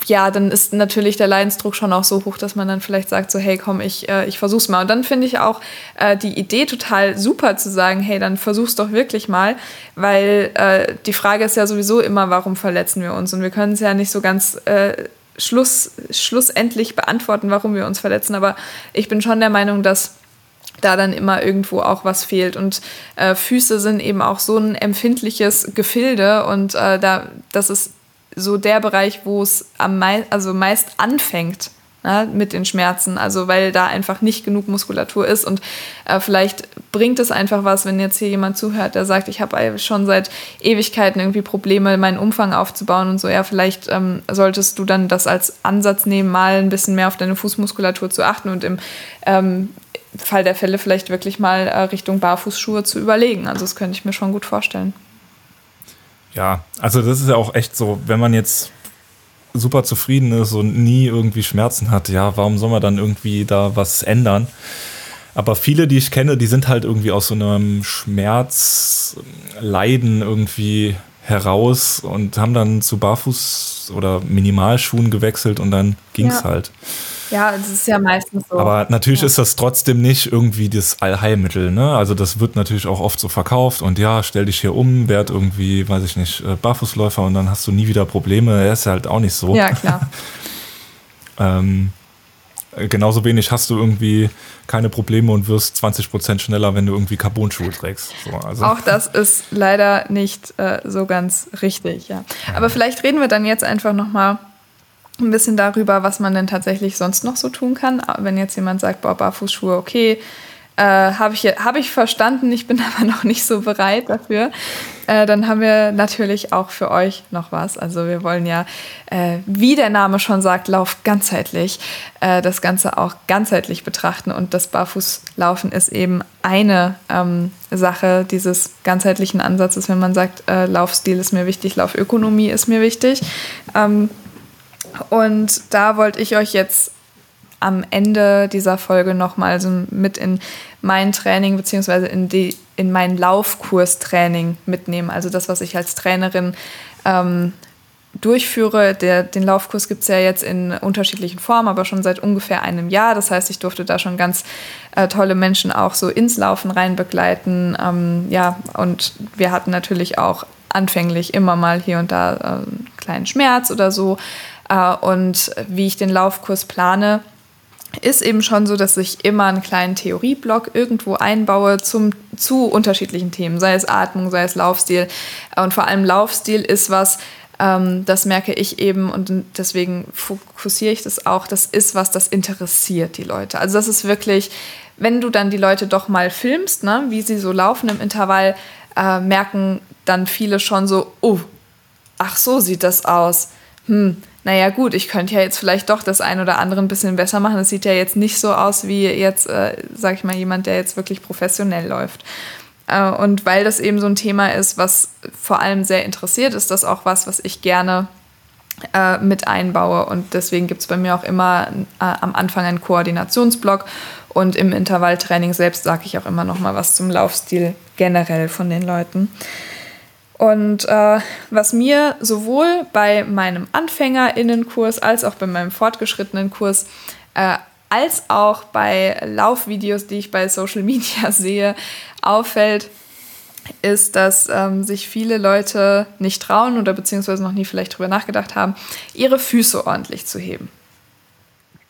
ja, dann ist natürlich der Leidensdruck schon auch so hoch, dass man dann vielleicht sagt, so, hey, komm, ich, äh, ich versuch's mal. Und dann finde ich auch äh, die Idee total super zu sagen, hey, dann versuch's doch wirklich mal, weil äh, die Frage ist ja sowieso immer, warum verletzen wir uns? Und wir können es ja nicht so ganz äh, Schluss, schlussendlich beantworten, warum wir uns verletzen. Aber ich bin schon der Meinung, dass da dann immer irgendwo auch was fehlt. Und äh, Füße sind eben auch so ein empfindliches Gefilde und äh, da, das ist so der Bereich, wo es am mei also meist anfängt ne, mit den Schmerzen, also weil da einfach nicht genug Muskulatur ist und äh, vielleicht bringt es einfach was, wenn jetzt hier jemand zuhört, der sagt, ich habe schon seit Ewigkeiten irgendwie Probleme, meinen Umfang aufzubauen und so, ja, vielleicht ähm, solltest du dann das als Ansatz nehmen, mal ein bisschen mehr auf deine Fußmuskulatur zu achten und im ähm, Fall der Fälle vielleicht wirklich mal äh, Richtung Barfußschuhe zu überlegen. Also das könnte ich mir schon gut vorstellen. Ja, also das ist ja auch echt so, wenn man jetzt super zufrieden ist und nie irgendwie Schmerzen hat, ja, warum soll man dann irgendwie da was ändern? Aber viele, die ich kenne, die sind halt irgendwie aus so einem Schmerzleiden irgendwie heraus und haben dann zu Barfuß oder Minimalschuhen gewechselt und dann ging es ja. halt. Ja, das ist ja meistens so. Aber natürlich ja. ist das trotzdem nicht irgendwie das Allheilmittel. Ne? Also das wird natürlich auch oft so verkauft und ja, stell dich hier um, werd irgendwie, weiß ich nicht, äh, Barfußläufer und dann hast du nie wieder Probleme. Er ist halt auch nicht so. Ja, klar. ähm, genauso wenig hast du irgendwie keine Probleme und wirst 20 Prozent schneller, wenn du irgendwie Carbon-Schuhe trägst. So, also. Auch das ist leider nicht äh, so ganz richtig, ja. Aber vielleicht reden wir dann jetzt einfach nochmal ein bisschen darüber, was man denn tatsächlich sonst noch so tun kann. Wenn jetzt jemand sagt, boah, Barfußschuhe, okay, Äh, Habe ich, hab ich verstanden, ich bin aber noch nicht so bereit dafür. Äh, dann haben wir natürlich auch für euch noch was. Also wir wollen ja, äh, wie der Name schon sagt, Lauf ganzheitlich, äh, das Ganze auch ganzheitlich betrachten. Und das Barfußlaufen ist eben eine ähm, Sache dieses ganzheitlichen Ansatzes, wenn man sagt, äh, Laufstil ist mir wichtig, Laufökonomie ist mir wichtig. Ähm, und da wollte ich euch jetzt am Ende dieser Folge nochmal so mit in mein Training beziehungsweise in, die, in mein Laufkurstraining mitnehmen. Also das, was ich als Trainerin ähm, durchführe. Der, den Laufkurs gibt es ja jetzt in unterschiedlichen Formen, aber schon seit ungefähr einem Jahr. Das heißt, ich durfte da schon ganz äh, tolle Menschen auch so ins Laufen rein begleiten. Ähm, ja, und wir hatten natürlich auch anfänglich immer mal hier und da äh, einen kleinen Schmerz oder so. Äh, und wie ich den Laufkurs plane, ist eben schon so, dass ich immer einen kleinen Theorieblock irgendwo einbaue zum, zu unterschiedlichen Themen, sei es Atmung, sei es Laufstil. Und vor allem Laufstil ist was, ähm, das merke ich eben und deswegen fokussiere ich das auch. Das ist was, das interessiert die Leute. Also das ist wirklich, wenn du dann die Leute doch mal filmst, ne, wie sie so laufen im Intervall, äh, merken dann viele schon so, oh, ach so sieht das aus. Hm, naja gut, ich könnte ja jetzt vielleicht doch das ein oder andere ein bisschen besser machen. Es sieht ja jetzt nicht so aus wie jetzt, äh, sag ich mal, jemand, der jetzt wirklich professionell läuft. Äh, und weil das eben so ein Thema ist, was vor allem sehr interessiert, ist das auch was, was ich gerne äh, mit einbaue. Und deswegen gibt es bei mir auch immer äh, am Anfang einen Koordinationsblock. Und im Intervalltraining selbst sage ich auch immer noch mal was zum Laufstil generell von den Leuten. Und äh, was mir sowohl bei meinem Anfängerinnenkurs als auch bei meinem fortgeschrittenen Kurs äh, als auch bei Laufvideos, die ich bei Social Media sehe, auffällt, ist, dass ähm, sich viele Leute nicht trauen oder beziehungsweise noch nie vielleicht drüber nachgedacht haben, ihre Füße ordentlich zu heben.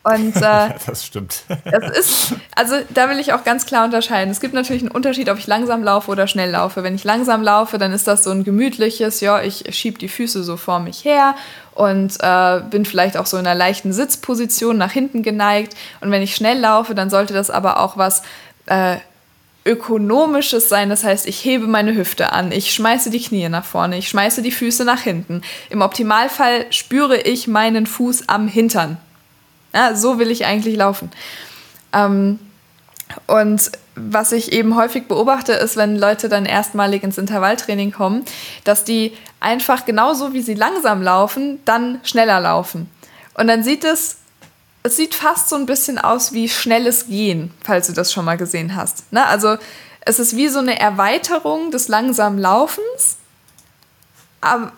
Und, äh, das stimmt. Das ist, also da will ich auch ganz klar unterscheiden. Es gibt natürlich einen Unterschied, ob ich langsam laufe oder schnell laufe. Wenn ich langsam laufe, dann ist das so ein gemütliches, ja, ich schiebe die Füße so vor mich her und äh, bin vielleicht auch so in einer leichten Sitzposition nach hinten geneigt. Und wenn ich schnell laufe, dann sollte das aber auch was äh, ökonomisches sein. Das heißt, ich hebe meine Hüfte an, ich schmeiße die Knie nach vorne, ich schmeiße die Füße nach hinten. Im Optimalfall spüre ich meinen Fuß am Hintern. Ja, so will ich eigentlich laufen. Ähm, und was ich eben häufig beobachte, ist, wenn Leute dann erstmalig ins Intervalltraining kommen, dass die einfach genauso wie sie langsam laufen, dann schneller laufen. Und dann sieht es, es sieht fast so ein bisschen aus wie schnelles Gehen, falls du das schon mal gesehen hast. Ne? Also es ist wie so eine Erweiterung des langsamen Laufens,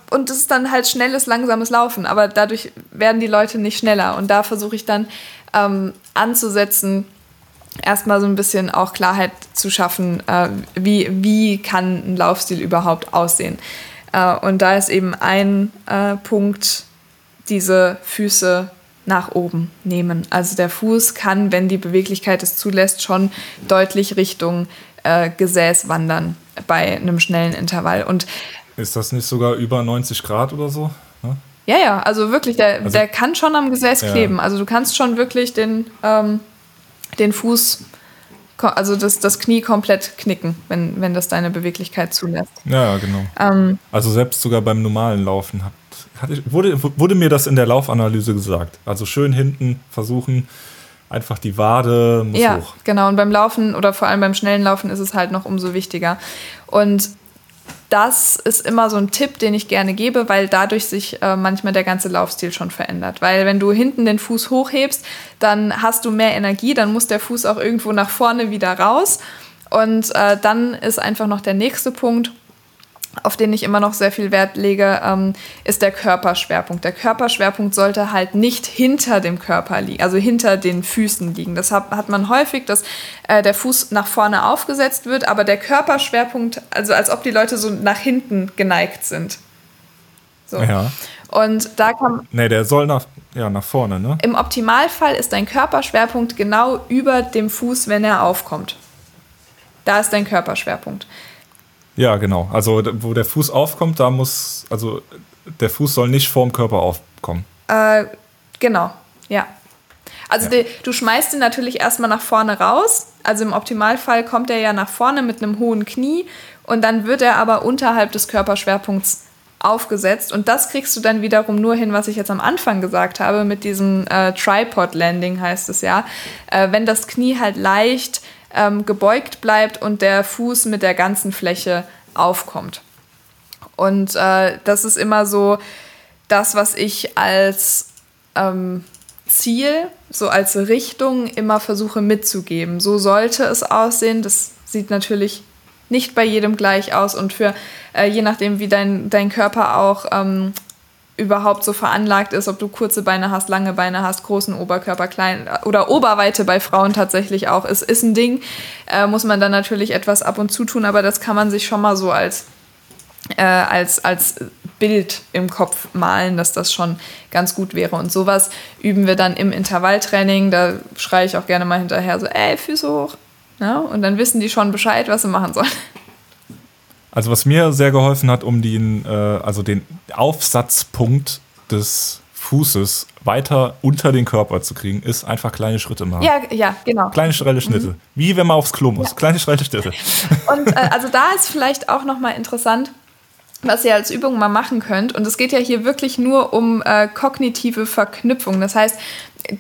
und es ist dann halt schnelles, langsames Laufen, aber dadurch werden die Leute nicht schneller. Und da versuche ich dann ähm, anzusetzen, erstmal so ein bisschen auch Klarheit zu schaffen, äh, wie, wie kann ein Laufstil überhaupt aussehen. Äh, und da ist eben ein äh, Punkt, diese Füße nach oben nehmen. Also der Fuß kann, wenn die Beweglichkeit es zulässt, schon deutlich Richtung äh, Gesäß wandern bei einem schnellen Intervall. Und ist das nicht sogar über 90 Grad oder so? Ne? Ja, ja, also wirklich, der, also, der kann schon am Gesäß ja. kleben. Also du kannst schon wirklich den, ähm, den Fuß, also das, das Knie komplett knicken, wenn, wenn das deine Beweglichkeit zulässt. Ja, genau. Ähm, also selbst sogar beim normalen Laufen hat, hat ich, wurde, wurde mir das in der Laufanalyse gesagt. Also schön hinten versuchen, einfach die Wade muss ja, hoch. genau. Und beim Laufen oder vor allem beim schnellen Laufen ist es halt noch umso wichtiger. Und das ist immer so ein Tipp, den ich gerne gebe, weil dadurch sich äh, manchmal der ganze Laufstil schon verändert. Weil wenn du hinten den Fuß hochhebst, dann hast du mehr Energie, dann muss der Fuß auch irgendwo nach vorne wieder raus. Und äh, dann ist einfach noch der nächste Punkt, auf den ich immer noch sehr viel Wert lege, ähm, ist der Körperschwerpunkt. Der Körperschwerpunkt sollte halt nicht hinter dem Körper liegen, also hinter den Füßen liegen. Das hat, hat man häufig, dass äh, der Fuß nach vorne aufgesetzt wird, aber der Körperschwerpunkt, also als ob die Leute so nach hinten geneigt sind. So. Ja. Und da kann. Nee, der soll nach, ja, nach vorne, ne? Im Optimalfall ist dein Körperschwerpunkt genau über dem Fuß, wenn er aufkommt. Da ist dein Körperschwerpunkt. Ja, genau. Also wo der Fuß aufkommt, da muss, also der Fuß soll nicht vorm Körper aufkommen. Äh, genau, ja. Also ja. die, du schmeißt ihn natürlich erstmal nach vorne raus. Also im Optimalfall kommt er ja nach vorne mit einem hohen Knie und dann wird er aber unterhalb des Körperschwerpunkts aufgesetzt. Und das kriegst du dann wiederum nur hin, was ich jetzt am Anfang gesagt habe, mit diesem äh, Tripod-Landing heißt es ja. Äh, wenn das Knie halt leicht ähm, gebeugt bleibt und der Fuß mit der ganzen Fläche aufkommt. Und äh, das ist immer so das, was ich als ähm, Ziel, so als Richtung immer versuche mitzugeben. So sollte es aussehen. Das sieht natürlich nicht bei jedem gleich aus und für äh, je nachdem, wie dein, dein Körper auch ähm, überhaupt so veranlagt ist, ob du kurze Beine hast, lange Beine hast, großen Oberkörper, klein oder Oberweite bei Frauen tatsächlich auch ist, ist ein Ding. Äh, muss man dann natürlich etwas ab und zu tun, aber das kann man sich schon mal so als, äh, als, als Bild im Kopf malen, dass das schon ganz gut wäre. Und sowas üben wir dann im Intervalltraining. Da schreie ich auch gerne mal hinterher so, ey, Füße hoch. Ja, und dann wissen die schon Bescheid, was sie machen sollen. Also was mir sehr geholfen hat, um den, äh, also den Aufsatzpunkt des Fußes weiter unter den Körper zu kriegen, ist einfach kleine Schritte machen. Ja, ja, genau. Kleine schrelle Schnitte. Mhm. Wie wenn man aufs Klo muss. Ja. Kleine schrelle Schnitte. Und äh, also da ist vielleicht auch nochmal interessant, was ihr als Übung mal machen könnt. Und es geht ja hier wirklich nur um äh, kognitive Verknüpfung. Das heißt,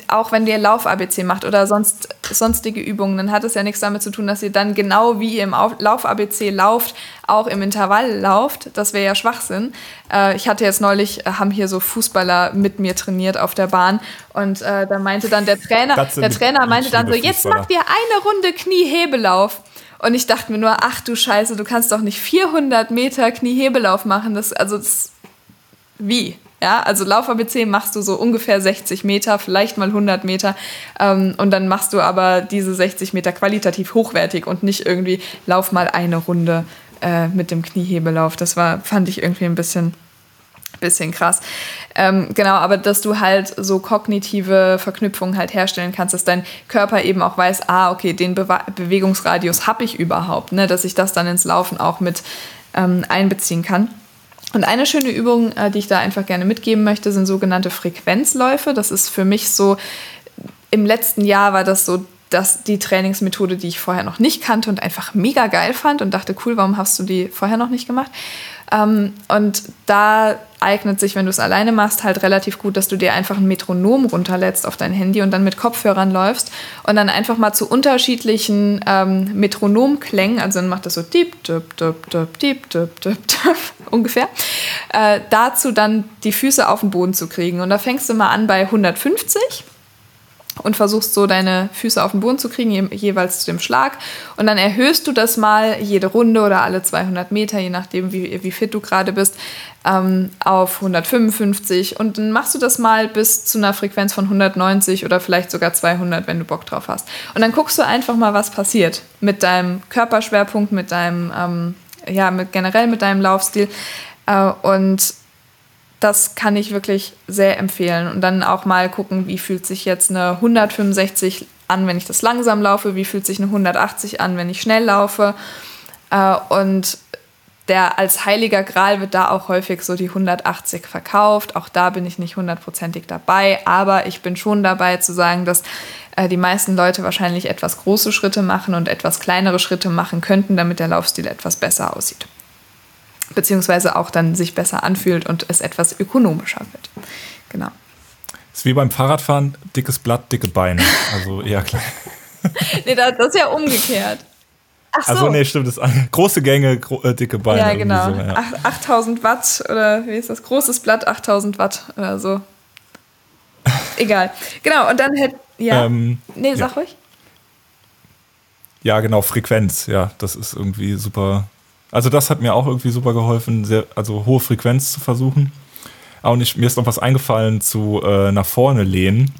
auch wenn ihr Lauf-ABC macht oder sonst, sonstige Übungen, dann hat es ja nichts damit zu tun, dass ihr dann genau wie ihr im Lauf-ABC lauft, auch im Intervall lauft. Das wäre ja Schwachsinn. Äh, ich hatte jetzt neulich, äh, haben hier so Fußballer mit mir trainiert auf der Bahn und äh, da meinte dann der Trainer, der Trainer meinte dann so, jetzt macht ihr eine Runde Kniehebelauf. Und ich dachte mir nur, ach du Scheiße, du kannst doch nicht 400 Meter Kniehebelauf machen. Das, also, das, wie? Ja, also Lauf ABC machst du so ungefähr 60 Meter, vielleicht mal 100 Meter. Ähm, und dann machst du aber diese 60 Meter qualitativ hochwertig und nicht irgendwie lauf mal eine Runde äh, mit dem Kniehebelauf. Das war, fand ich irgendwie ein bisschen bisschen krass. Ähm, genau, aber dass du halt so kognitive Verknüpfungen halt herstellen kannst, dass dein Körper eben auch weiß, ah, okay, den Be Bewegungsradius habe ich überhaupt, ne? dass ich das dann ins Laufen auch mit ähm, einbeziehen kann. Und eine schöne Übung, äh, die ich da einfach gerne mitgeben möchte, sind sogenannte Frequenzläufe. Das ist für mich so, im letzten Jahr war das so das die Trainingsmethode, die ich vorher noch nicht kannte und einfach mega geil fand und dachte, cool, warum hast du die vorher noch nicht gemacht? Ähm, und da eignet sich, wenn du es alleine machst, halt relativ gut, dass du dir einfach ein Metronom runterlädst auf dein Handy und dann mit Kopfhörern läufst und dann einfach mal zu unterschiedlichen ähm, Metronomklängen, also dann macht das so diep, diep, diep, diep, diep, diep, diep, ungefähr, äh, dazu dann die Füße auf den Boden zu kriegen. Und da fängst du mal an bei 150 und versuchst so deine Füße auf den Boden zu kriegen, je, jeweils zu dem Schlag. Und dann erhöhst du das mal jede Runde oder alle 200 Meter, je nachdem, wie, wie fit du gerade bist, ähm, auf 155. Und dann machst du das mal bis zu einer Frequenz von 190 oder vielleicht sogar 200, wenn du Bock drauf hast. Und dann guckst du einfach mal, was passiert mit deinem Körperschwerpunkt, mit deinem, ähm, ja, mit, generell mit deinem Laufstil. Äh, und das kann ich wirklich sehr empfehlen. Und dann auch mal gucken, wie fühlt sich jetzt eine 165 an, wenn ich das langsam laufe, wie fühlt sich eine 180 an, wenn ich schnell laufe. Äh, und der als heiliger Gral wird da auch häufig so die 180 verkauft. Auch da bin ich nicht hundertprozentig dabei, aber ich bin schon dabei zu sagen, dass äh, die meisten Leute wahrscheinlich etwas große Schritte machen und etwas kleinere Schritte machen könnten, damit der Laufstil etwas besser aussieht beziehungsweise auch dann sich besser anfühlt und es etwas ökonomischer wird. Genau. Ist wie beim Fahrradfahren, dickes Blatt, dicke Beine. Also eher klein. nee, das ist ja umgekehrt. Ach so. Also nee, stimmt, das große Gänge, gro äh, dicke Beine. Ja, genau. So, ja. 8000 Watt oder wie ist das? Großes Blatt, 8000 Watt oder so. Egal. Genau, und dann hätte, ja. Ähm, nee, sag ja. ruhig. Ja, genau, Frequenz, ja, das ist irgendwie super also das hat mir auch irgendwie super geholfen, sehr, also hohe Frequenz zu versuchen. Auch nicht, mir ist noch was eingefallen zu äh, nach vorne lehnen.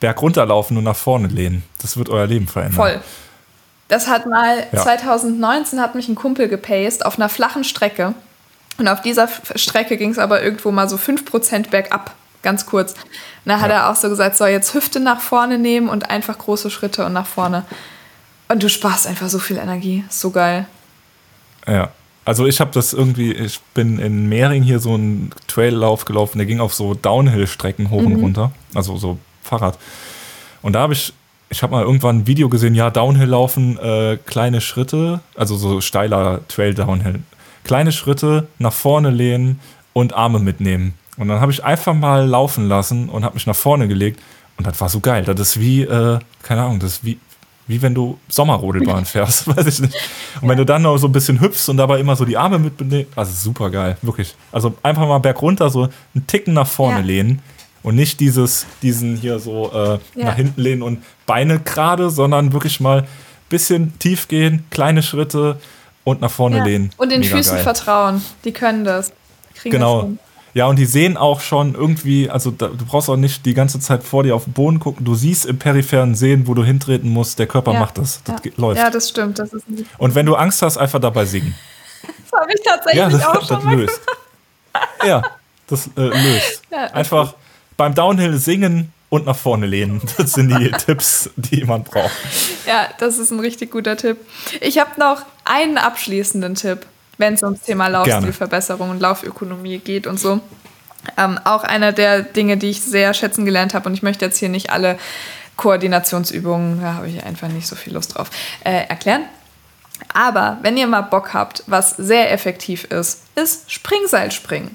Berg runterlaufen und nach vorne lehnen. Das wird euer Leben verändern. Voll. Das hat mal ja. 2019 hat mich ein Kumpel gepaced auf einer flachen Strecke. Und auf dieser Strecke ging es aber irgendwo mal so 5% bergab, ganz kurz. Und da hat ja. er auch so gesagt, so jetzt Hüfte nach vorne nehmen und einfach große Schritte und nach vorne. Und du sparst einfach so viel Energie. So geil. Ja. Also ich habe das irgendwie, ich bin in Mehring hier so einen Traillauf gelaufen, der ging auf so Downhill-Strecken hoch mhm. und runter. Also so Fahrrad. Und da habe ich, ich habe mal irgendwann ein Video gesehen, ja, Downhill laufen, äh, kleine Schritte, also so steiler Trail Downhill. Kleine Schritte, nach vorne lehnen und Arme mitnehmen. Und dann habe ich einfach mal laufen lassen und habe mich nach vorne gelegt. Und das war so geil. Das ist wie, äh, keine Ahnung, das ist wie, wie wenn du Sommerrodelbahn fährst, weiß ich nicht. Und wenn du dann noch so ein bisschen hüpfst und dabei immer so die Arme mitnimmst, also super geil, wirklich. Also einfach mal bergunter so einen Ticken nach vorne ja. lehnen und nicht dieses, diesen hier so äh, ja. nach hinten lehnen und Beine gerade, sondern wirklich mal ein bisschen tief gehen, kleine Schritte und nach vorne ja. lehnen. Und den Mega Füßen geil. vertrauen, die können das. genau. Das ja, und die sehen auch schon irgendwie, also da, du brauchst auch nicht die ganze Zeit vor dir auf den Boden gucken. Du siehst im peripheren Sehen, wo du hintreten musst. Der Körper ja, macht das. Das ja. läuft. Ja, das stimmt. Das ist und wenn du Angst hast, einfach dabei singen. Das habe ich tatsächlich ja, das, auch schon das löst. Ja, das äh, löst. Ja, einfach beim Downhill singen und nach vorne lehnen. Das sind die Tipps, die man braucht. Ja, das ist ein richtig guter Tipp. Ich habe noch einen abschließenden Tipp wenn es ums Thema Laufstilverbesserung und Laufökonomie geht und so. Ähm, auch einer der Dinge, die ich sehr schätzen gelernt habe. Und ich möchte jetzt hier nicht alle Koordinationsübungen, da habe ich einfach nicht so viel Lust drauf, äh, erklären. Aber wenn ihr mal Bock habt, was sehr effektiv ist, ist Springseilspringen.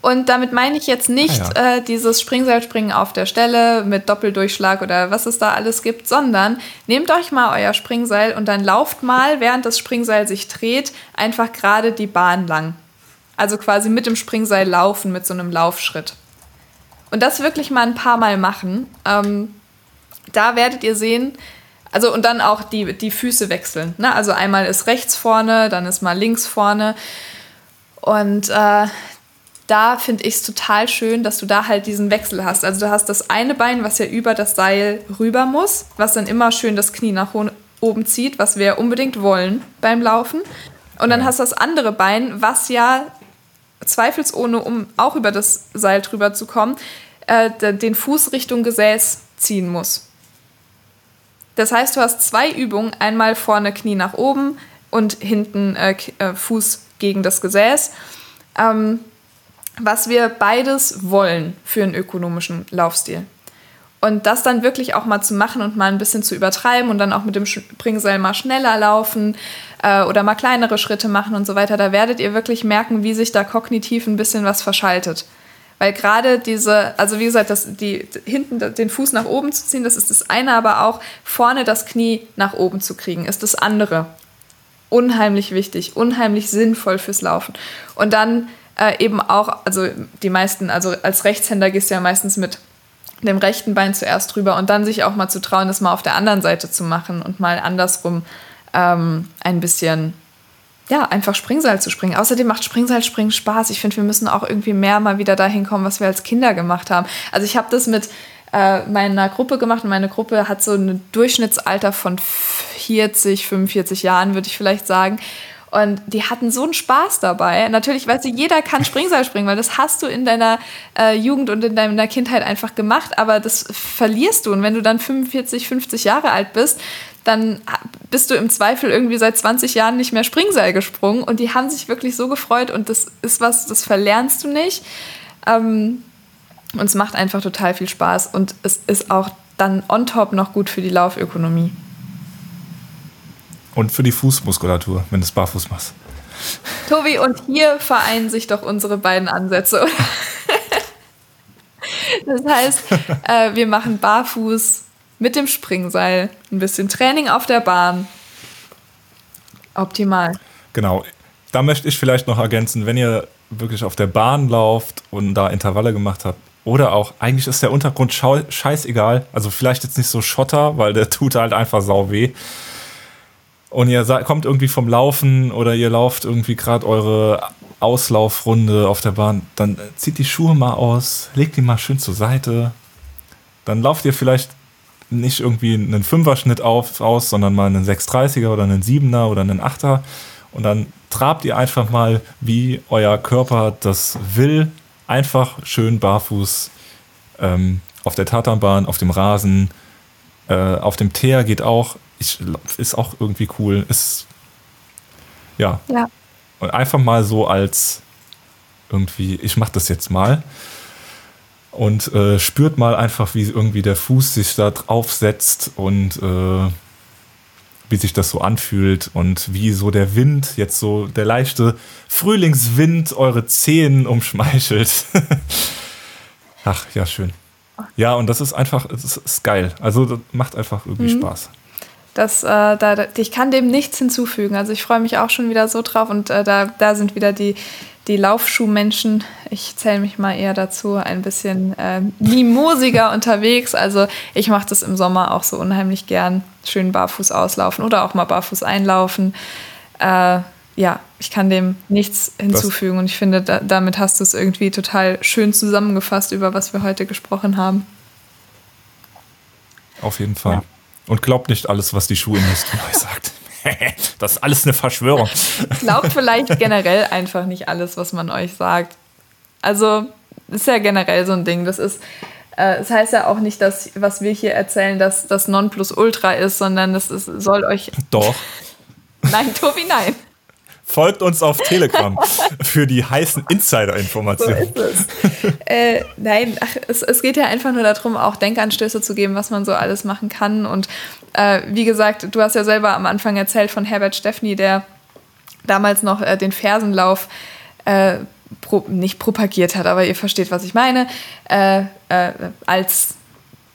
Und damit meine ich jetzt nicht ah, ja. äh, dieses Springseilspringen auf der Stelle mit Doppeldurchschlag oder was es da alles gibt, sondern nehmt euch mal euer Springseil und dann lauft mal, während das Springseil sich dreht, einfach gerade die Bahn lang. Also quasi mit dem Springseil laufen, mit so einem Laufschritt. Und das wirklich mal ein paar Mal machen. Ähm, da werdet ihr sehen, also und dann auch die, die Füße wechseln. Ne? Also einmal ist rechts vorne, dann ist mal links vorne. Und äh, da finde ich es total schön, dass du da halt diesen Wechsel hast. Also du hast das eine Bein, was ja über das Seil rüber muss, was dann immer schön das Knie nach oben zieht, was wir unbedingt wollen beim Laufen. Und dann hast du das andere Bein, was ja zweifelsohne, um auch über das Seil drüber zu kommen, äh, den Fuß Richtung Gesäß ziehen muss. Das heißt, du hast zwei Übungen, einmal vorne Knie nach oben und hinten äh, äh Fuß gegen das Gesäß. Ähm, was wir beides wollen für einen ökonomischen Laufstil. Und das dann wirklich auch mal zu machen und mal ein bisschen zu übertreiben und dann auch mit dem Springseil mal schneller laufen äh, oder mal kleinere Schritte machen und so weiter, da werdet ihr wirklich merken, wie sich da kognitiv ein bisschen was verschaltet. Weil gerade diese, also wie gesagt, das, die, hinten den Fuß nach oben zu ziehen, das ist das eine, aber auch vorne das Knie nach oben zu kriegen, ist das andere. Unheimlich wichtig, unheimlich sinnvoll fürs Laufen. Und dann äh, eben auch, also die meisten, also als Rechtshänder gehst du ja meistens mit dem rechten Bein zuerst drüber und dann sich auch mal zu trauen, das mal auf der anderen Seite zu machen und mal andersrum ähm, ein bisschen, ja, einfach Springseil zu springen. Außerdem macht Springseilspringen Spaß. Ich finde, wir müssen auch irgendwie mehr mal wieder dahin kommen, was wir als Kinder gemacht haben. Also ich habe das mit äh, meiner Gruppe gemacht und meine Gruppe hat so ein Durchschnittsalter von 40, 45 Jahren, würde ich vielleicht sagen. Und die hatten so einen Spaß dabei. Natürlich, weißt du, jeder kann Springseil springen, weil das hast du in deiner äh, Jugend und in deiner Kindheit einfach gemacht, aber das verlierst du. Und wenn du dann 45, 50 Jahre alt bist, dann bist du im Zweifel irgendwie seit 20 Jahren nicht mehr Springseil gesprungen. Und die haben sich wirklich so gefreut und das ist was, das verlernst du nicht. Ähm, und es macht einfach total viel Spaß und es ist auch dann on top noch gut für die Laufökonomie. Und für die Fußmuskulatur, wenn du es barfuß machst. Tobi, und hier vereinen sich doch unsere beiden Ansätze. das heißt, äh, wir machen barfuß mit dem Springseil, ein bisschen Training auf der Bahn. Optimal. Genau. Da möchte ich vielleicht noch ergänzen, wenn ihr wirklich auf der Bahn lauft und da Intervalle gemacht habt, oder auch, eigentlich ist der Untergrund scheißegal. Also vielleicht jetzt nicht so Schotter, weil der tut halt einfach sau weh und ihr kommt irgendwie vom Laufen oder ihr lauft irgendwie gerade eure Auslaufrunde auf der Bahn, dann zieht die Schuhe mal aus, legt die mal schön zur Seite. Dann lauft ihr vielleicht nicht irgendwie einen Fünferschnitt auf, aus, sondern mal einen 630er oder einen 7er oder einen 8er. Und dann trabt ihr einfach mal, wie euer Körper das will. Einfach schön barfuß ähm, auf der Tatanbahn, auf dem Rasen, äh, auf dem Teer geht auch ich, ist auch irgendwie cool. Ist, ja. ja. Und einfach mal so als irgendwie, ich mach das jetzt mal. und äh, spürt mal einfach, wie irgendwie der Fuß sich da draufsetzt und äh, wie sich das so anfühlt und wie so der Wind, jetzt so der leichte Frühlingswind eure Zehen umschmeichelt. Ach, ja, schön. Ja, und das ist einfach, das ist geil. Also das macht einfach irgendwie mhm. Spaß. Das, äh, da, ich kann dem nichts hinzufügen. Also ich freue mich auch schon wieder so drauf und äh, da, da sind wieder die, die Laufschuhmenschen. Ich zähle mich mal eher dazu, ein bisschen äh, mimosiger unterwegs. Also ich mache das im Sommer auch so unheimlich gern. Schön barfuß auslaufen oder auch mal barfuß einlaufen. Äh, ja, ich kann dem nichts hinzufügen das und ich finde, da, damit hast du es irgendwie total schön zusammengefasst, über was wir heute gesprochen haben. Auf jeden Fall. Ja. Und glaubt nicht alles, was die Schuhindustrie euch sagt. das ist alles eine Verschwörung. Glaubt vielleicht generell einfach nicht alles, was man euch sagt. Also, ist ja generell so ein Ding. Das ist, äh, es heißt ja auch nicht, dass, was wir hier erzählen, dass das Nonplusultra ist, sondern es ist, soll euch. Doch. nein, Tobi, nein. Folgt uns auf Telegram für die heißen Insider-Informationen. So äh, nein, ach, es, es geht ja einfach nur darum, auch Denkanstöße zu geben, was man so alles machen kann. Und äh, wie gesagt, du hast ja selber am Anfang erzählt von Herbert Steffni, der damals noch äh, den Fersenlauf äh, pro, nicht propagiert hat, aber ihr versteht, was ich meine, äh, äh, als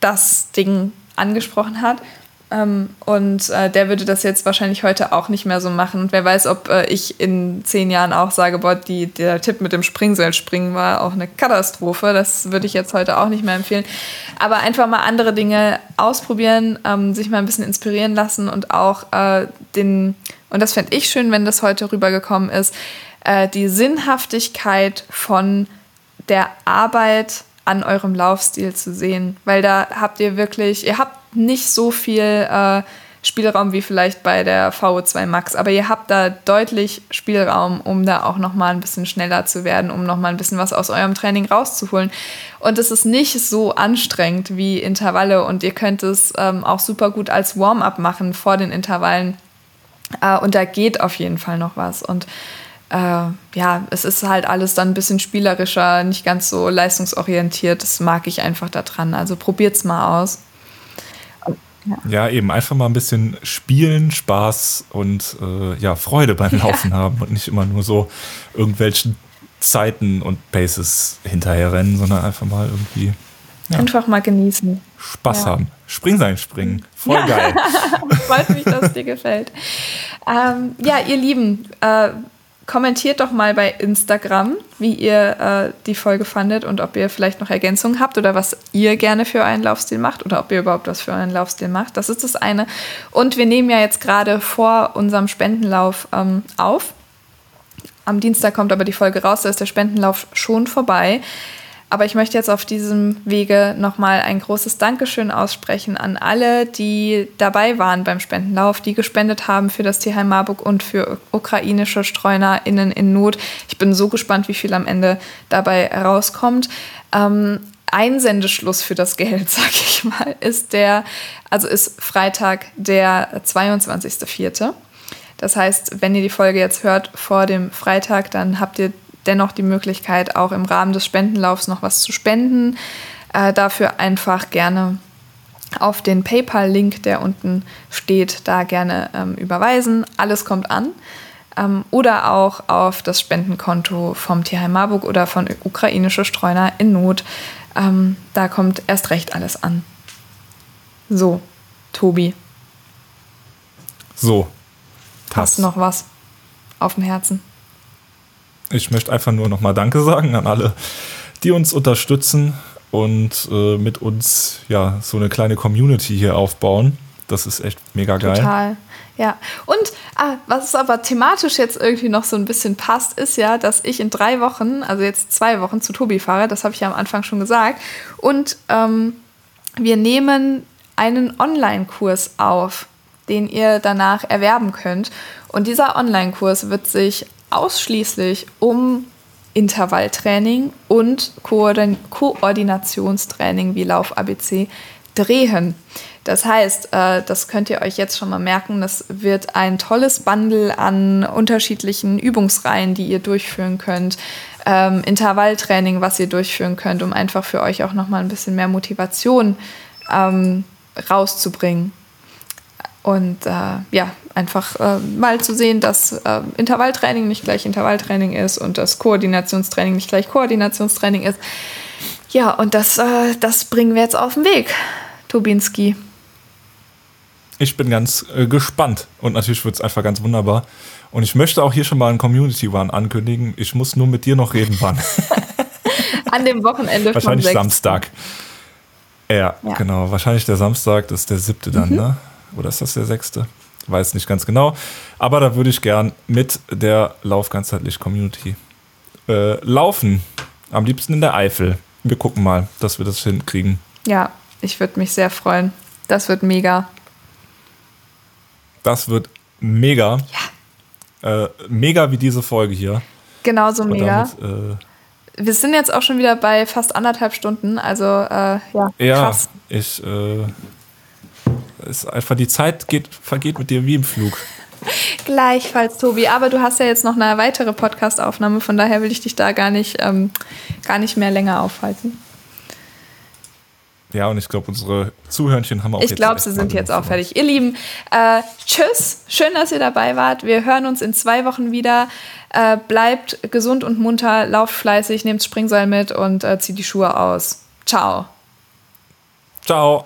das Ding angesprochen hat. Ähm, und äh, der würde das jetzt wahrscheinlich heute auch nicht mehr so machen. Und wer weiß, ob äh, ich in zehn Jahren auch sage, boah, die, der Tipp mit dem Springseilspringen war auch eine Katastrophe. Das würde ich jetzt heute auch nicht mehr empfehlen. Aber einfach mal andere Dinge ausprobieren, ähm, sich mal ein bisschen inspirieren lassen und auch äh, den, und das fände ich schön, wenn das heute rübergekommen ist, äh, die Sinnhaftigkeit von der Arbeit an eurem Laufstil zu sehen. Weil da habt ihr wirklich, ihr habt nicht so viel äh, Spielraum wie vielleicht bei der VO2 Max, aber ihr habt da deutlich Spielraum, um da auch noch mal ein bisschen schneller zu werden, um noch mal ein bisschen was aus eurem Training rauszuholen. Und es ist nicht so anstrengend wie Intervalle und ihr könnt es ähm, auch super gut als Warm-up machen vor den Intervallen. Äh, und da geht auf jeden Fall noch was. Und äh, ja, es ist halt alles dann ein bisschen spielerischer, nicht ganz so leistungsorientiert. Das mag ich einfach daran. Also probiert's mal aus. Ja. ja. eben einfach mal ein bisschen spielen, Spaß und äh, ja, Freude beim Laufen ja. haben und nicht immer nur so irgendwelchen Zeiten und Paces hinterherrennen, sondern einfach mal irgendwie. Ja, einfach mal genießen. Spaß haben. Springsein springen. Voll geil. Freut mich, dass es dir gefällt. Ähm, ja, ihr Lieben, äh, kommentiert doch mal bei Instagram, wie ihr äh, die Folge fandet und ob ihr vielleicht noch Ergänzungen habt oder was ihr gerne für euren Laufstil macht oder ob ihr überhaupt was für euren Laufstil macht. Das ist das eine. Und wir nehmen ja jetzt gerade vor unserem Spendenlauf ähm, auf. Am Dienstag kommt aber die Folge raus, da ist der Spendenlauf schon vorbei. Aber ich möchte jetzt auf diesem Wege nochmal ein großes Dankeschön aussprechen an alle, die dabei waren beim Spendenlauf, die gespendet haben für das Tierheim Marburg und für ukrainische StreunerInnen in Not. Ich bin so gespannt, wie viel am Ende dabei rauskommt. Ähm, Einsendeschluss für das Geld, sag ich mal, ist der, also ist Freitag, der 22.04. Das heißt, wenn ihr die Folge jetzt hört vor dem Freitag, dann habt ihr dennoch die Möglichkeit, auch im Rahmen des Spendenlaufs noch was zu spenden. Äh, dafür einfach gerne auf den PayPal-Link, der unten steht, da gerne ähm, überweisen. Alles kommt an. Ähm, oder auch auf das Spendenkonto vom Tierheim Marburg oder von ukrainische Streuner in Not. Ähm, da kommt erst recht alles an. So, Tobi. So. Hast noch was auf dem Herzen? Ich möchte einfach nur nochmal Danke sagen an alle, die uns unterstützen und äh, mit uns ja so eine kleine Community hier aufbauen. Das ist echt mega geil. Total. Ja. Und ah, was aber thematisch jetzt irgendwie noch so ein bisschen passt, ist ja, dass ich in drei Wochen, also jetzt zwei Wochen zu Tobi fahre, das habe ich ja am Anfang schon gesagt. Und ähm, wir nehmen einen Online-Kurs auf, den ihr danach erwerben könnt. Und dieser Online-Kurs wird sich ausschließlich um Intervalltraining und Koordin Koordinationstraining wie Lauf ABC drehen. Das heißt, äh, das könnt ihr euch jetzt schon mal merken, das wird ein tolles Bundle an unterschiedlichen Übungsreihen, die ihr durchführen könnt. Ähm, Intervalltraining, was ihr durchführen könnt, um einfach für euch auch nochmal ein bisschen mehr Motivation ähm, rauszubringen. Und äh, ja, einfach äh, mal zu sehen, dass äh, Intervalltraining nicht gleich Intervalltraining ist und dass Koordinationstraining nicht gleich Koordinationstraining ist. Ja, und das, äh, das bringen wir jetzt auf den Weg, Tobinski. Ich bin ganz äh, gespannt und natürlich wird es einfach ganz wunderbar. Und ich möchte auch hier schon mal einen Community One ankündigen. Ich muss nur mit dir noch reden, wann. An dem Wochenende Wahrscheinlich Samstag. Ja, ja, genau. Wahrscheinlich der Samstag, das ist der siebte dann, mhm. ne? Oder ist das der sechste? Weiß nicht ganz genau. Aber da würde ich gern mit der Lauf ganzheitlich Community äh, laufen. Am liebsten in der Eifel. Wir gucken mal, dass wir das hinkriegen. Ja, ich würde mich sehr freuen. Das wird mega. Das wird mega. Ja. Äh, mega wie diese Folge hier. Genauso mega. Damit, äh, wir sind jetzt auch schon wieder bei fast anderthalb Stunden, also äh, ja, ja, krass. ich äh, ist einfach die Zeit geht, vergeht mit dir wie im Flug. Gleichfalls, Tobi. Aber du hast ja jetzt noch eine weitere Podcast-Aufnahme, von daher will ich dich da gar nicht, ähm, gar nicht mehr länger aufhalten. Ja, und ich glaube, unsere Zuhörnchen haben auch Ich glaube, sie sind jetzt auch fertig. Ihr Lieben, äh, tschüss. Schön, dass ihr dabei wart. Wir hören uns in zwei Wochen wieder. Äh, bleibt gesund und munter, lauft fleißig, nehmt Springseil mit und äh, zieht die Schuhe aus. Ciao. Ciao.